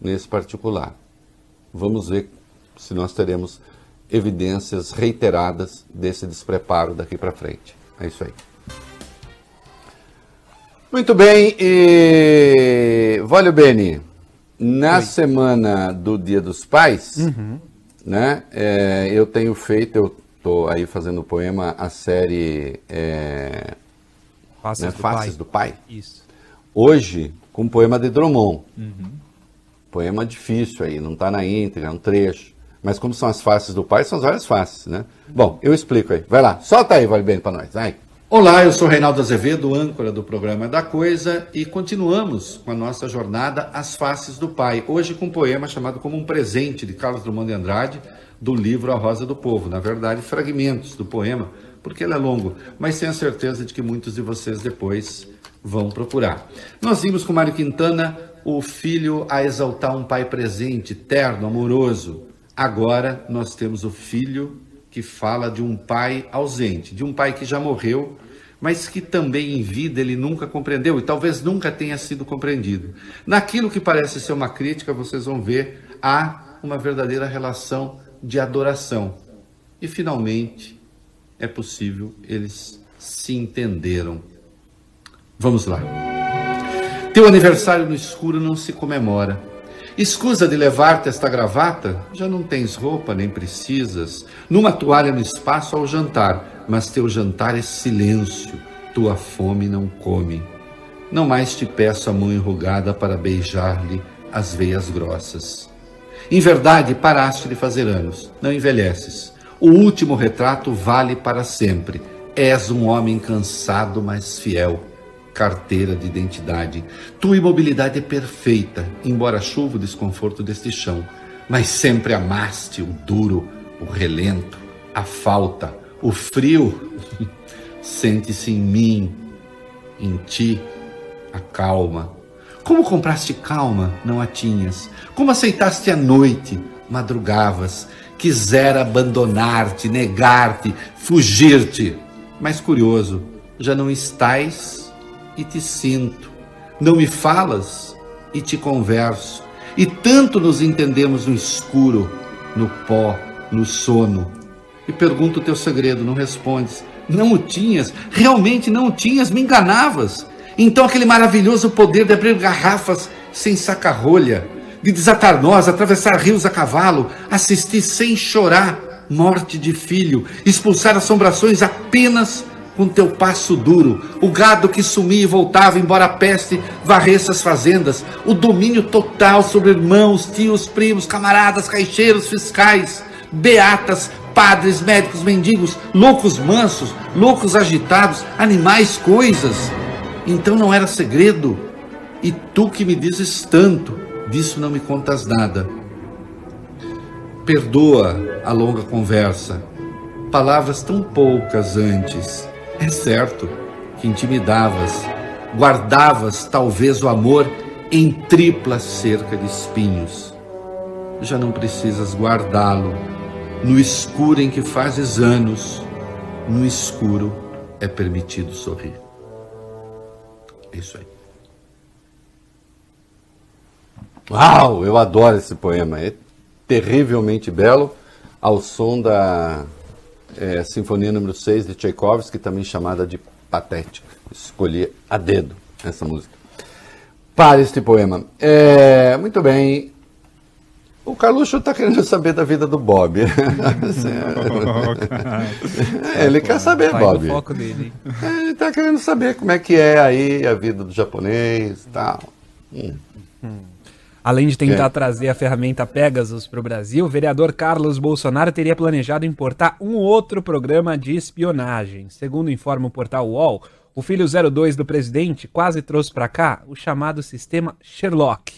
S2: nesse particular. Vamos ver se nós teremos evidências reiteradas desse despreparo daqui para frente. É isso aí. Muito bem, e Vólio Beni, na Oi. semana do Dia dos Pais, uhum. né, é, eu tenho feito, eu estou aí fazendo o poema, a série é, Faces, né, do, Faces pai. do, Pai. Isso. Hoje, com o poema de Drummond. Uhum. Poema difícil aí, não está na íntegra, é um trecho. Mas como são as faces do pai, são as várias faces, né? Bom, eu explico aí. Vai lá, solta aí, vale bem para nós. Vai. Olá, eu sou Reinaldo Azevedo, âncora do programa da Coisa, e continuamos com a nossa jornada As Faces do Pai, hoje com um poema chamado como um presente de Carlos Drummond de Andrade, do livro A Rosa do Povo. Na verdade, fragmentos do poema, porque ele é longo, mas tenho certeza de que muitos de vocês depois vão procurar. Nós vimos com Mário Quintana o filho a exaltar um pai presente, terno, amoroso, Agora nós temos o filho que fala de um pai ausente, de um pai que já morreu, mas que também em vida ele nunca compreendeu e talvez nunca tenha sido compreendido. Naquilo que parece ser uma crítica, vocês vão ver há uma verdadeira relação de adoração. E finalmente é possível eles se entenderam. Vamos lá. Teu aniversário no escuro não se comemora Escusa de levar-te esta gravata? Já não tens roupa, nem precisas. Numa toalha no espaço ao jantar, mas teu jantar é silêncio, tua fome não come. Não mais te peço a mão enrugada para beijar-lhe as veias grossas. Em verdade, paraste de fazer anos, não envelheces. O último retrato vale para sempre. És um homem cansado, mas fiel carteira de identidade. Tua imobilidade é perfeita, embora chuva o desconforto deste chão, mas sempre amaste o duro, o relento, a falta, o frio. Sente-se em mim, em ti, a calma. Como compraste calma, não a tinhas. Como aceitaste a noite, madrugavas. Quisera abandonar-te, negar-te, fugir-te. Mas curioso, já não estás e te sinto. Não me falas e te converso. E tanto nos entendemos no escuro, no pó, no sono. E pergunto o teu segredo, não respondes. Não o tinhas, realmente não o tinhas, me enganavas. Então aquele maravilhoso poder de abrir garrafas sem saca-rolha, de desatar nós, atravessar rios a cavalo, assistir sem chorar morte de filho, expulsar assombrações apenas com teu passo duro, o gado que sumia e voltava, embora a peste varresse as fazendas, o domínio total sobre irmãos, tios, primos, camaradas, caixeiros, fiscais, beatas, padres, médicos, mendigos, loucos mansos, loucos agitados, animais, coisas. Então não era segredo. E tu que me dizes tanto, disso não me contas nada. Perdoa a longa conversa, palavras tão poucas antes é certo que intimidavas, guardavas talvez o amor em tripla cerca de espinhos. Já não precisas guardá-lo no escuro em que fazes anos, no escuro é permitido sorrir. É isso aí. Uau, eu adoro esse poema. É terrivelmente belo, ao som da é, Sinfonia número 6 de Tchaikovsky, também chamada de Patética. Escolhi a dedo essa música. Para este poema. É, muito bem. O Carluxo está querendo saber da vida do Bob. É, ele quer saber,
S4: Vai
S2: Bob.
S4: dele.
S2: Ele está querendo saber como é que é aí a vida do japonês e tal. Hum.
S4: Além de tentar
S2: É.
S4: trazer a ferramenta Pegasus para o Brasil, o vereador Carlos Bolsonaro teria planejado importar um outro programa de espionagem. Segundo informa o portal UOL, o filho 02 do presidente quase trouxe para cá o chamado sistema Sherlock.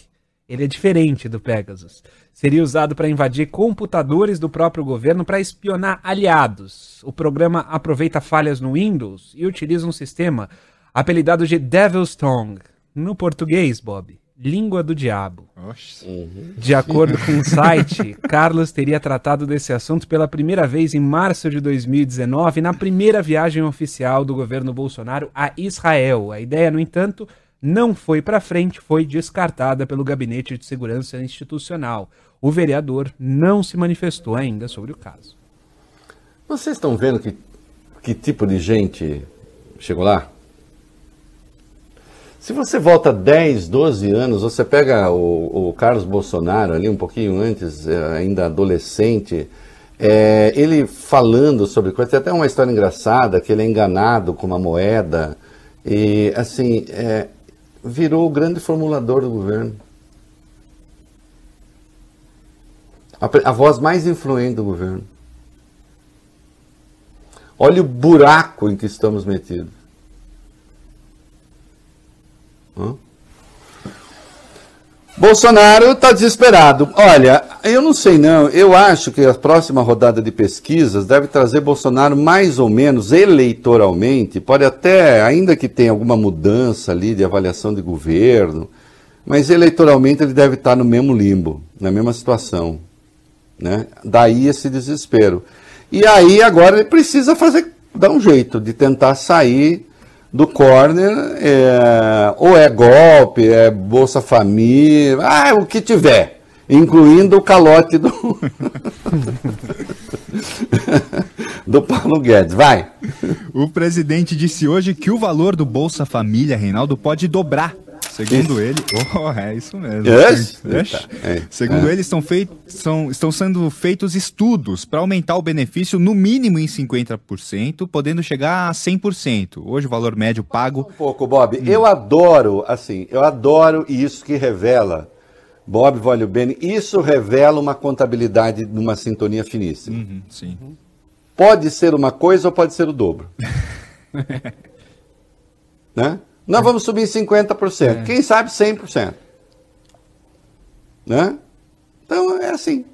S4: Ele é diferente do Pegasus. Seria usado para invadir computadores do próprio governo para espionar aliados. O programa aproveita falhas no Windows e utiliza um sistema apelidado de Devil's Tongue. No português, Bob, língua do diabo. De acordo com o site, Carlos teria tratado desse assunto pela primeira vez em março de 2019, na primeira viagem oficial do governo Bolsonaro a Israel. A ideia, no entanto, não foi para frente, foi descartada pelo Gabinete de Segurança Institucional. O vereador não se manifestou ainda sobre o caso.
S2: Vocês estão vendo que, que tipo de gente chegou lá? Se você volta 10, 12 anos, você pega o, o Carlos Bolsonaro ali um pouquinho antes, eh, ainda adolescente, eh, ele falando sobre coisa, tem até uma história engraçada, que ele é enganado com uma moeda, e assim, eh, virou o grande formulador do governo. A, a voz mais influente do governo. Olha o buraco em que estamos metidos. Bolsonaro está desesperado. Olha, eu não sei não. Eu acho que a próxima rodada de pesquisas deve trazer Bolsonaro mais ou menos eleitoralmente. Pode até, ainda que tenha alguma mudança ali de avaliação de governo, mas eleitoralmente ele deve estar no mesmo limbo, na mesma situação. Né? Daí esse desespero. E aí agora ele precisa fazer, dar um jeito de tentar sair do corner, é, ou é golpe, é Bolsa Família, ah, o que tiver, incluindo o calote do, do Paulo Guedes. Vai.
S3: O presidente disse hoje que o valor do Bolsa Família, Reinaldo, pode dobrar. Segundo ele, oh, é isso mesmo.
S2: Yes?
S3: Yes.
S2: É,
S3: Segundo
S2: é.
S3: ele, estão, feit- são- estão sendo feitos estudos para aumentar o benefício no mínimo em 50%, podendo chegar a 100%. Hoje o valor médio pago
S2: Um pouco, Bob. Eu adoro, assim, eu adoro isso que revela, Bob Vale Bene, isso revela uma contabilidade numa sintonia finíssima.
S3: Uhum, sim.
S2: Pode ser uma coisa ou pode ser o dobro. né? Nós vamos subir 50%. Quem sabe 100%. Né? Então é assim.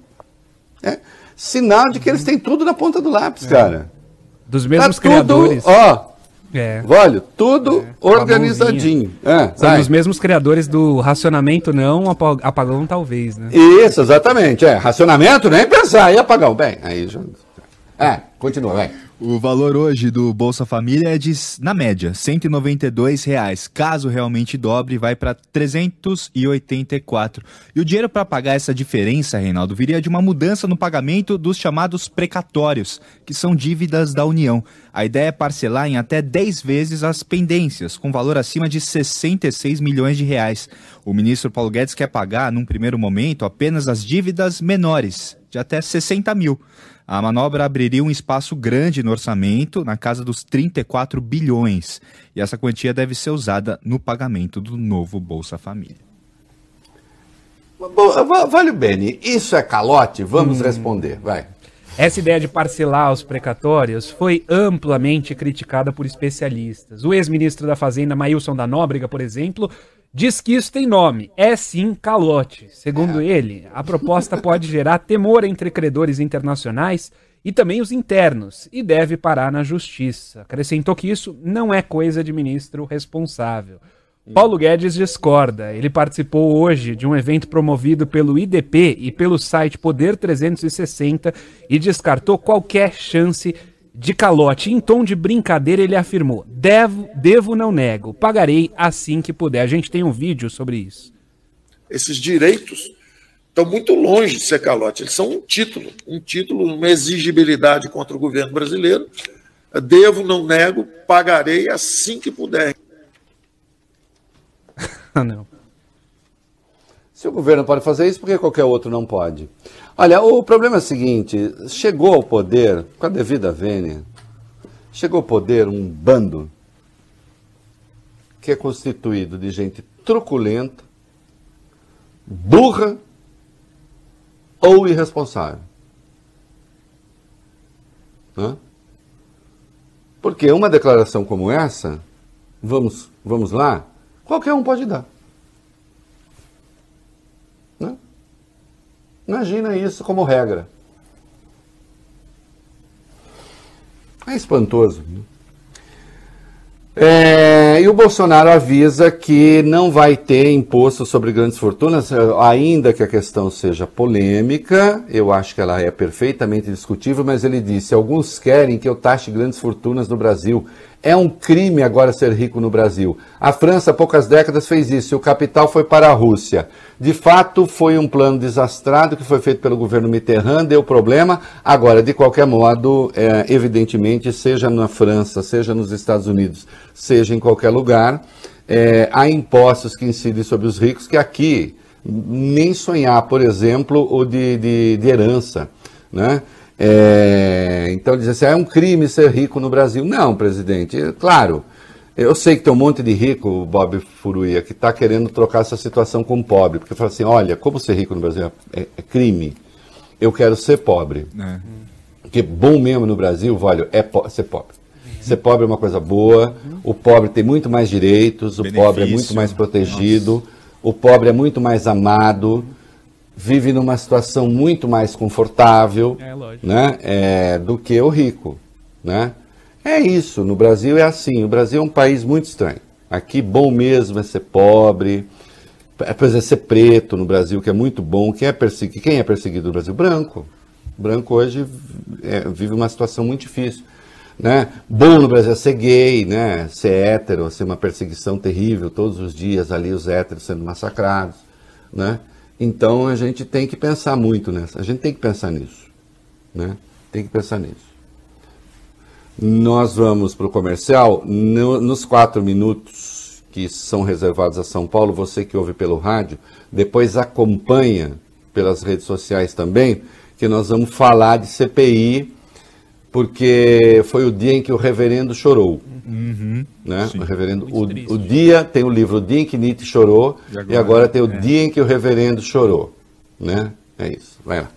S2: É sinal de que eles têm tudo na ponta do lápis, cara.
S4: Dos mesmos
S2: tá
S4: criadores.
S2: Tudo, ó,
S4: É.
S2: olha, tudo
S4: a
S2: organizadinho. É,
S4: São
S2: vai.
S4: os mesmos criadores do racionamento não, apa- apagão talvez, né?
S2: Isso, exatamente. É. Racionamento, nem pensar. E apagão. Bem, aí já. É, continua, vai.
S3: O valor hoje do Bolsa Família é de, na média, 192 reais. Caso realmente dobre, vai para 384. E o dinheiro para pagar essa diferença, Reinaldo, viria de uma mudança no pagamento dos chamados precatórios, que são dívidas da União. A ideia é parcelar em até 10 vezes as pendências, com valor acima de 66 milhões de reais. O ministro Paulo Guedes quer pagar, num primeiro momento, apenas as dívidas menores, de até 60 mil. A manobra abriria um espaço grande no orçamento, na casa dos 34 bilhões. E essa quantia deve ser usada no pagamento do novo Bolsa Família.
S2: Vale Bene, isso é calote? Vamos responder, vai.
S4: Essa ideia de parcelar os precatórios foi amplamente criticada por especialistas. O ex-ministro da Fazenda, Maílson da Nóbrega, por exemplo, diz que isso tem nome. É sim calote. Segundo ele, a proposta pode gerar temor entre credores internacionais e também os internos e deve parar na justiça. Acrescentou que isso não é coisa de ministro responsável. Paulo Guedes discorda. Ele participou hoje de um evento promovido pelo IDP e pelo site Poder 360 e descartou qualquer chance de calote. Em tom de brincadeira, ele afirmou: devo, devo não nego, pagarei assim que puder. A gente tem um vídeo sobre isso.
S9: Esses direitos estão muito longe de ser calote. Eles são um título, um título, uma exigibilidade contra o governo brasileiro. Devo, não nego, pagarei assim que puder.
S4: não.
S2: Se o governo pode fazer isso, por que qualquer outro não pode? Olha, o problema é o seguinte: chegou ao poder, com a devida vênia, chegou ao poder um bando que é constituído de gente truculenta, burra ou irresponsável. Hã? Porque uma declaração como essa, vamos, vamos lá, qualquer um pode dar. Imagina isso como regra. É espantoso. Né? É, e o Bolsonaro avisa que não vai ter imposto sobre grandes fortunas, ainda que a questão seja polêmica, eu acho que ela é perfeitamente discutível, mas ele disse: alguns querem que eu taxe grandes fortunas no Brasil. É um crime agora ser rico no Brasil. A França, há poucas décadas, fez isso o capital foi para a Rússia. De fato, foi um plano desastrado que foi feito pelo governo Mitterrand, deu problema. Agora, de qualquer modo, é, evidentemente, seja na França, seja nos Estados Unidos, seja em qualquer lugar, é, há impostos que incidem sobre os ricos que aqui nem sonhar, por exemplo, o de, de, de herança. Né? É, então diz assim, ah, é um crime ser rico no Brasil. Não, presidente, é, claro, eu sei que tem um monte de rico, Bob Furuia, que está querendo trocar essa situação com pobre, porque fala assim, olha, como ser rico no Brasil é, é crime, eu quero ser pobre. É. Porque bom mesmo no Brasil, olha, é po ser pobre. Ser pobre é uma coisa boa, o pobre tem muito mais direitos, o Benefício. pobre é muito mais protegido, Nossa. o pobre é muito mais amado, vive numa situação muito mais confortável é, né, é, do que o rico. Né? É isso, no Brasil é assim. O Brasil é um país muito estranho. Aqui, bom mesmo é ser pobre, é, por exemplo, ser preto no Brasil, que é muito bom. Quem é perseguido, quem é perseguido no Brasil? Branco. Branco hoje é, vive uma situação muito difícil. Né? Bom no Brasil é ser gay, né? ser hétero, ser uma perseguição terrível, todos os dias ali os héteros sendo massacrados. Né? Então a gente tem que pensar muito nessa. A gente tem que pensar nisso. Né? Tem que pensar nisso. Nós vamos para o comercial. No, nos quatro minutos que são reservados a São Paulo, você que ouve pelo rádio, depois acompanha pelas redes sociais também, que nós vamos falar de CPI porque foi o dia em que o reverendo chorou. Uhum, né? o reverendo, o, o, dia tem o livro O Dia em que Nietzsche chorou e agora, e agora tem o é. dia em que o reverendo chorou. Né? É isso. Vai lá.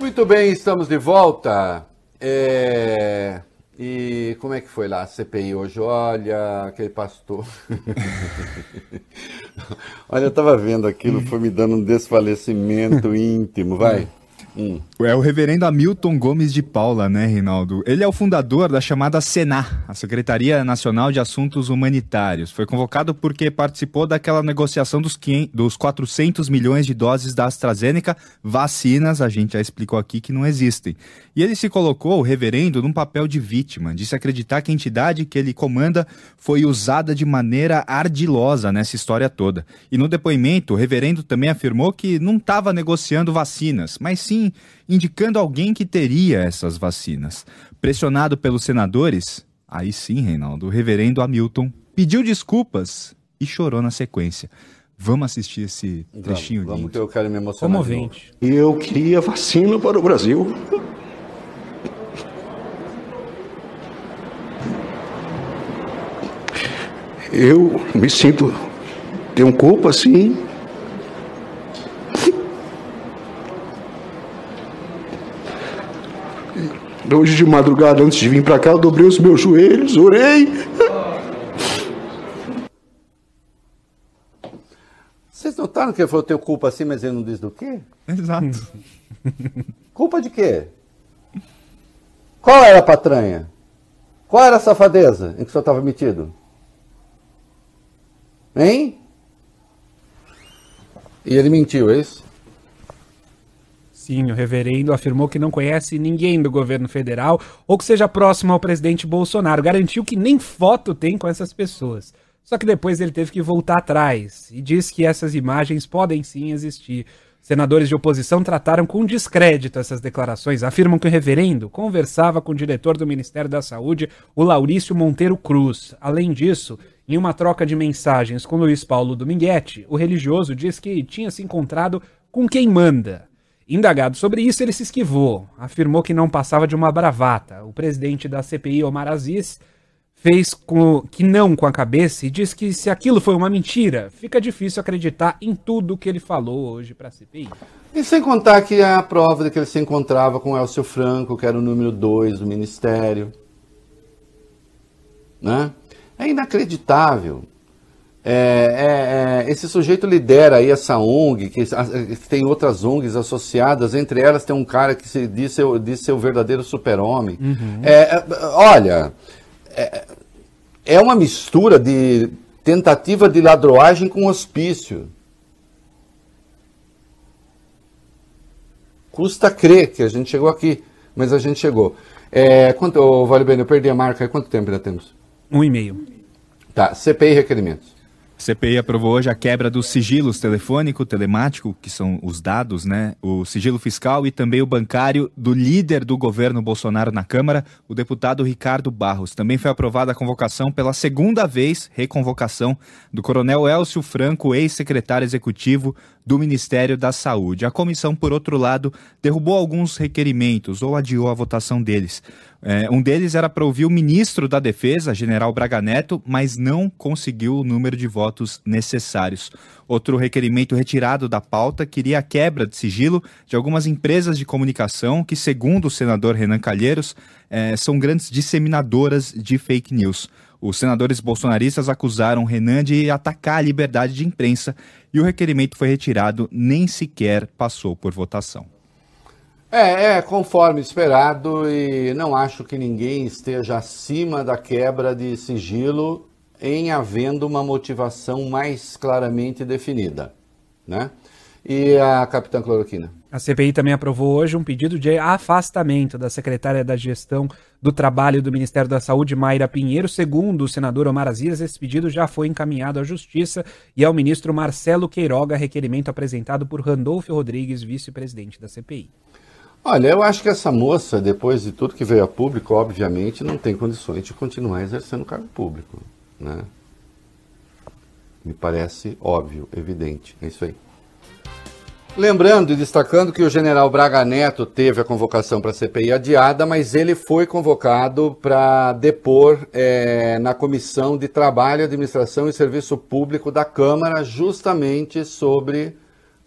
S2: Muito bem, estamos de volta. É... E como é que foi lá a CPI hoje? Olha, aquele pastor. Olha, eu estava vendo aquilo, foi me dando um desfalecimento íntimo. Vai.
S3: Hum. É o reverendo Hamilton Gomes de Paula, né, Reinaldo? Ele é o fundador da chamada SENA, a Secretaria Nacional de Assuntos Humanitários. Foi convocado porque participou daquela negociação dos, 500, dos 400 milhões de doses da AstraZeneca, vacinas, a gente já explicou aqui que não existem. E ele se colocou, o reverendo, num papel de vítima, disse acreditar que a entidade que ele comanda foi usada de maneira ardilosa nessa história toda. E no depoimento, o reverendo também afirmou que não estava negociando vacinas, mas sim indicando alguém que teria essas vacinas. Pressionado pelos senadores, aí sim, Reinaldo, o reverendo Hamilton pediu desculpas e chorou na sequência. Vamos assistir esse trechinho
S2: vamos, vamos que eu quero me emocionar.
S4: Comovente.
S10: Eu queria vacina para o Brasil. Eu me sinto. Tenho culpa, sim. Hoje de madrugada, antes de vir para cá, eu dobrei os meus joelhos, orei.
S2: Vocês notaram que ele falou tenho culpa assim, mas ele não diz do quê?
S3: Exato.
S2: culpa de quê? Qual era a patranha? Qual era a safadeza em que o senhor estava metido? Hein? E ele mentiu, é isso?
S4: O reverendo afirmou que não conhece ninguém do governo federal ou que seja próximo ao presidente Bolsonaro. Garantiu que nem foto tem com essas pessoas. Só que depois ele teve que voltar atrás e diz que essas imagens podem sim existir. Senadores de oposição trataram com descrédito essas declarações, afirmam que o reverendo conversava com o diretor do Ministério da Saúde, o Laurício Monteiro Cruz. Além disso, em uma troca de mensagens com Luiz Paulo Dominguete, o religioso diz que tinha se encontrado com quem manda. Indagado sobre isso, ele se esquivou, afirmou que não passava de uma bravata. O presidente da CPI, Omar Aziz, fez com, que não com a cabeça e diz que se aquilo foi uma mentira, fica difícil acreditar em tudo que ele falou hoje para a CPI.
S2: E sem contar que a prova de que ele se encontrava com Elcio Franco, que era o número 2 do ministério. Né? É inacreditável. É, é, é, esse sujeito lidera aí essa ONG, que, tem outras ONGs associadas, entre elas tem um cara que se diz ser, diz ser o verdadeiro super-homem. Uhum. É, é, olha, é, é uma mistura de tentativa de ladroagem com hospício. Custa crer que a gente chegou aqui, mas a gente chegou. Quanto, oh, vale bem, eu perdi a marca, quanto tempo ainda temos?
S4: Um e meio.
S2: Tá, CPI requerimentos.
S3: CPI aprovou hoje a quebra dos sigilos telefônico, telemático, que são os dados, né? O sigilo fiscal e também o bancário do líder do governo Bolsonaro na Câmara, o deputado Ricardo Barros. Também foi aprovada a convocação pela segunda vez, reconvocação, do coronel Elcio Franco, ex-secretário executivo do Ministério da Saúde. A comissão, por outro lado, derrubou alguns requerimentos ou adiou a votação deles. É, um deles era para ouvir o ministro da Defesa, general Braga Neto, mas não conseguiu o número de votos necessários. Outro requerimento retirado da pauta queria a quebra de sigilo de algumas empresas de comunicação que, segundo o senador Renan Calheiros, é, são grandes disseminadoras de fake news. Os senadores bolsonaristas acusaram Renan de atacar a liberdade de imprensa e o requerimento foi retirado, nem sequer passou por votação.
S2: É, é conforme esperado e não acho que ninguém esteja acima da quebra de sigilo em havendo uma motivação mais claramente definida, né? E a capitã Cloroquina?
S4: A CPI também aprovou hoje um pedido de afastamento da secretária da Gestão do Trabalho do Ministério da Saúde, Mayra Pinheiro. Segundo o senador Omar Aziz, esse pedido já foi encaminhado à Justiça e ao ministro Marcelo Queiroga, requerimento apresentado por Randolfo Rodrigues, vice-presidente da CPI.
S2: Olha, eu acho que essa moça, depois de tudo que veio a público, obviamente não tem condições de continuar exercendo cargo público. Né? Me parece óbvio, evidente. É isso aí. Lembrando e destacando que o general Braga Neto teve a convocação para a CPI adiada, mas ele foi convocado para depor é, na Comissão de Trabalho, Administração e Serviço Público da Câmara, justamente sobre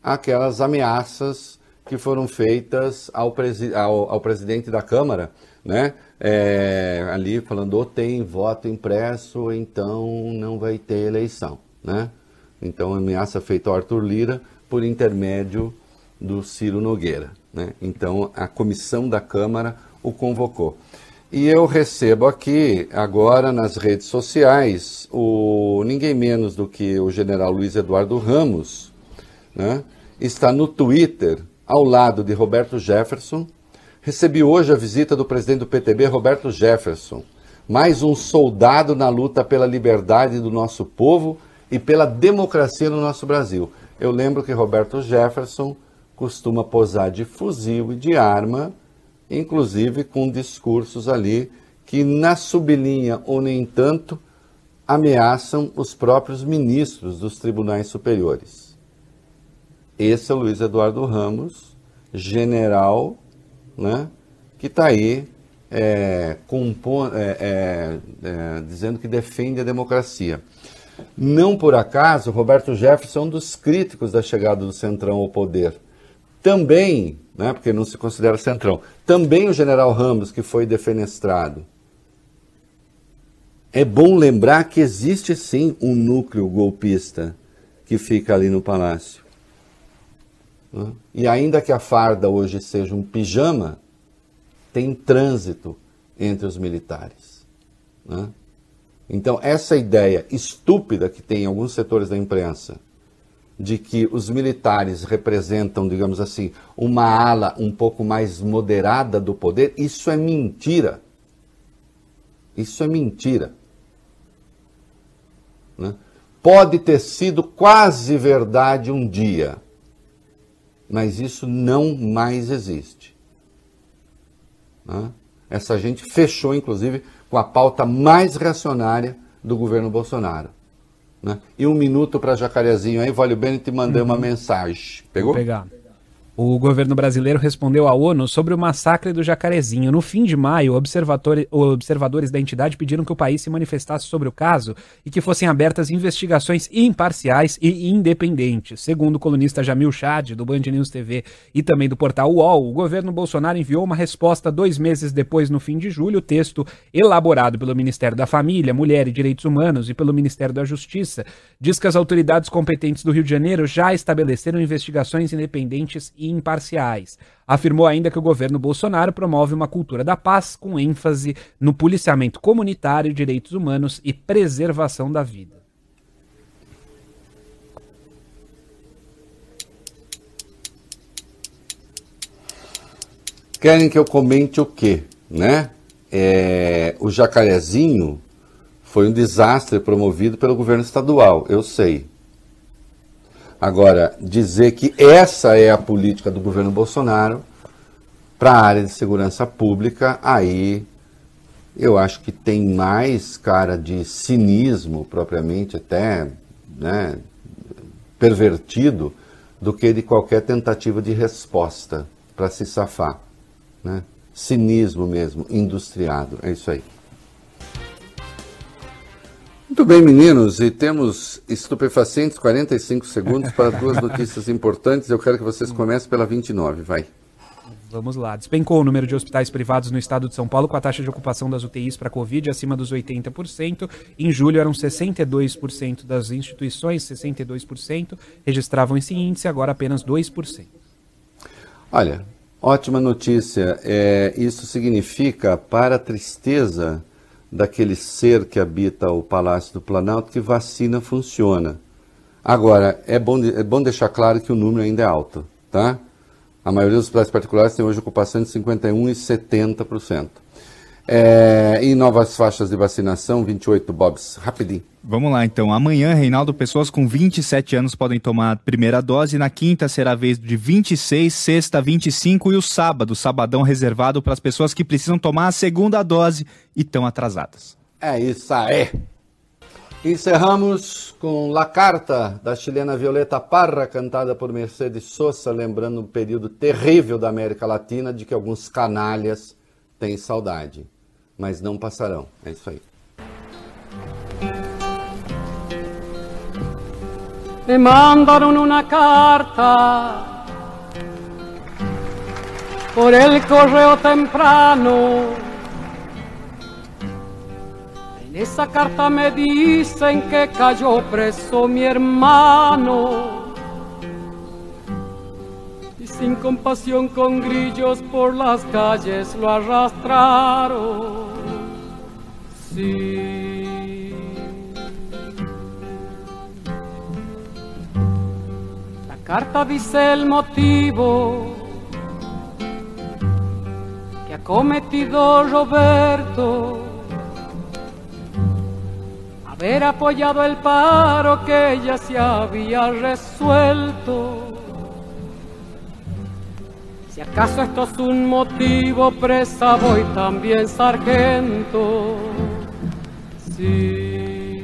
S2: aquelas ameaças que foram feitas ao, presi ao, ao presidente da Câmara, né? É, ali falando, ou tem voto impresso, então não vai ter eleição, né? Então, ameaça feita ao Arthur Lira por intermédio do Ciro Nogueira. Né? Então, a comissão da Câmara o convocou. E eu recebo aqui, agora nas redes sociais, o ninguém menos do que o general Luiz Eduardo Ramos, né? está no Twitter, ao lado de Roberto Jefferson. Recebi hoje a visita do presidente do PTB, Roberto Jefferson, mais um soldado na luta pela liberdade do nosso povo e pela democracia no nosso Brasil. Eu lembro que Roberto Jefferson costuma posar de fuzil e de arma, inclusive com discursos ali que, na sublinha ou nem tanto, ameaçam os próprios ministros dos tribunais superiores. Esse é o Luiz Eduardo Ramos, general, né, que está aí é, é, é, é, dizendo que defende a democracia. Não por acaso, Roberto Jefferson é um dos críticos da chegada do Centrão ao poder. Também, né, porque não se considera Centrão, também o general Ramos, que foi defenestrado. É bom lembrar que existe sim um núcleo golpista que fica ali no palácio. E ainda que a farda hoje seja um pijama, tem trânsito entre os militares. Né? Então, essa ideia estúpida que tem em alguns setores da imprensa de que os militares representam, digamos assim, uma ala um pouco mais moderada do poder, isso é mentira. Isso é mentira. Né? Pode ter sido quase verdade um dia, mas isso não mais existe. Né? Essa gente fechou, inclusive, com a pauta mais reacionária do governo Bolsonaro. Né? E um minuto para Jacarezinho aí, Vale Bene, te mandei uma mensagem. Pegou?
S4: Vou pegar. O governo brasileiro respondeu à ONU sobre o massacre do Jacarezinho. No fim de maio, observadores da entidade pediram que o país se manifestasse sobre o caso e que fossem abertas investigações imparciais e independentes. Segundo o colunista Jamil Chad, do Band News TV e também do portal UOL, o governo Bolsonaro enviou uma resposta dois meses depois, no fim de julho. O texto, elaborado pelo Ministério da Família, Mulher e Direitos Humanos e pelo Ministério da Justiça, diz que as autoridades competentes do Rio de Janeiro já estabeleceram investigações independentes e imparciais. Afirmou ainda que o governo Bolsonaro promove uma cultura da paz com ênfase no policiamento comunitário, direitos humanos e preservação da vida.
S2: Querem que eu comente o quê? Né? É, o jacarezinho foi um desastre promovido pelo governo estadual, eu sei. Agora, dizer que essa é a política do governo Bolsonaro para a área de segurança pública, aí eu acho que tem mais cara de cinismo, propriamente até né, pervertido, do que de qualquer tentativa de resposta para se safar. Né? Cinismo mesmo, industriado, é isso aí. Muito bem, meninos, e temos estupefacientes 45 segundos para duas notícias importantes. Eu quero que vocês comecem pela 29, vai.
S4: Vamos lá. Despencou o número de hospitais privados no estado de São Paulo com a taxa de ocupação das UTIs para Covid acima dos 80%. Em julho eram 62% das instituições, 62%, registravam esse índice, agora apenas 2%.
S2: Olha, ótima notícia. É, isso significa, para a tristeza daquele ser que habita o Palácio do Planalto que vacina funciona. Agora, é bom, é bom deixar claro que o número ainda é alto, tá? A maioria dos hospitais particulares tem hoje ocupação de 51% e 70%. É, em novas faixas de vacinação, 28 Bobs, rapidinho.
S3: Vamos lá então. Amanhã, Reinaldo, pessoas com 27 anos podem tomar a primeira dose. Na quinta será a vez de 26, sexta 25 e o sábado, sabadão reservado para as pessoas que precisam tomar a segunda dose e estão atrasadas.
S2: É isso aí. Encerramos com La Carta, da chilena Violeta Parra, cantada por Mercedes Sosa, lembrando um período terrível da América Latina de que alguns canalhas têm saudade, mas não passarão. É isso aí.
S11: me mandaron una carta por el correo temprano. En esa carta me dicen que cayó preso mi hermano. Sin compasión con grillos por las calles lo arrastraron. Sí. carta dice el motivo que ha cometido Roberto. Haber apoyado el paro que ella se había resuelto. Si acaso esto es un motivo, presa voy también sargento. Sí.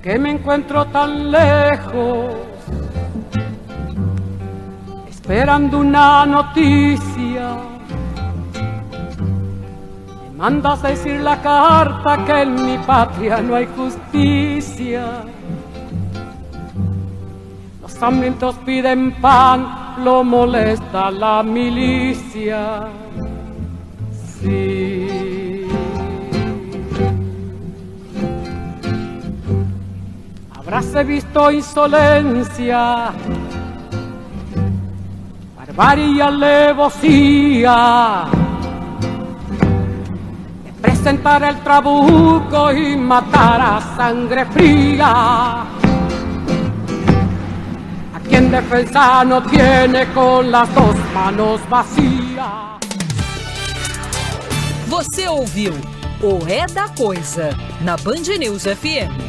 S11: que me encuentro tan lejos, esperando una noticia. Me mandas a decir la carta que en mi patria no hay justicia. Los hambrientos piden pan, lo molesta la milicia. Sí. Habráse visto insolencia, barbarie alevosía, de presentar el trabuco y matar a sangre fría. Quien defensa no tiene con las dos manos vacías.
S1: Você ouviu o É da Coisa na Band News FM.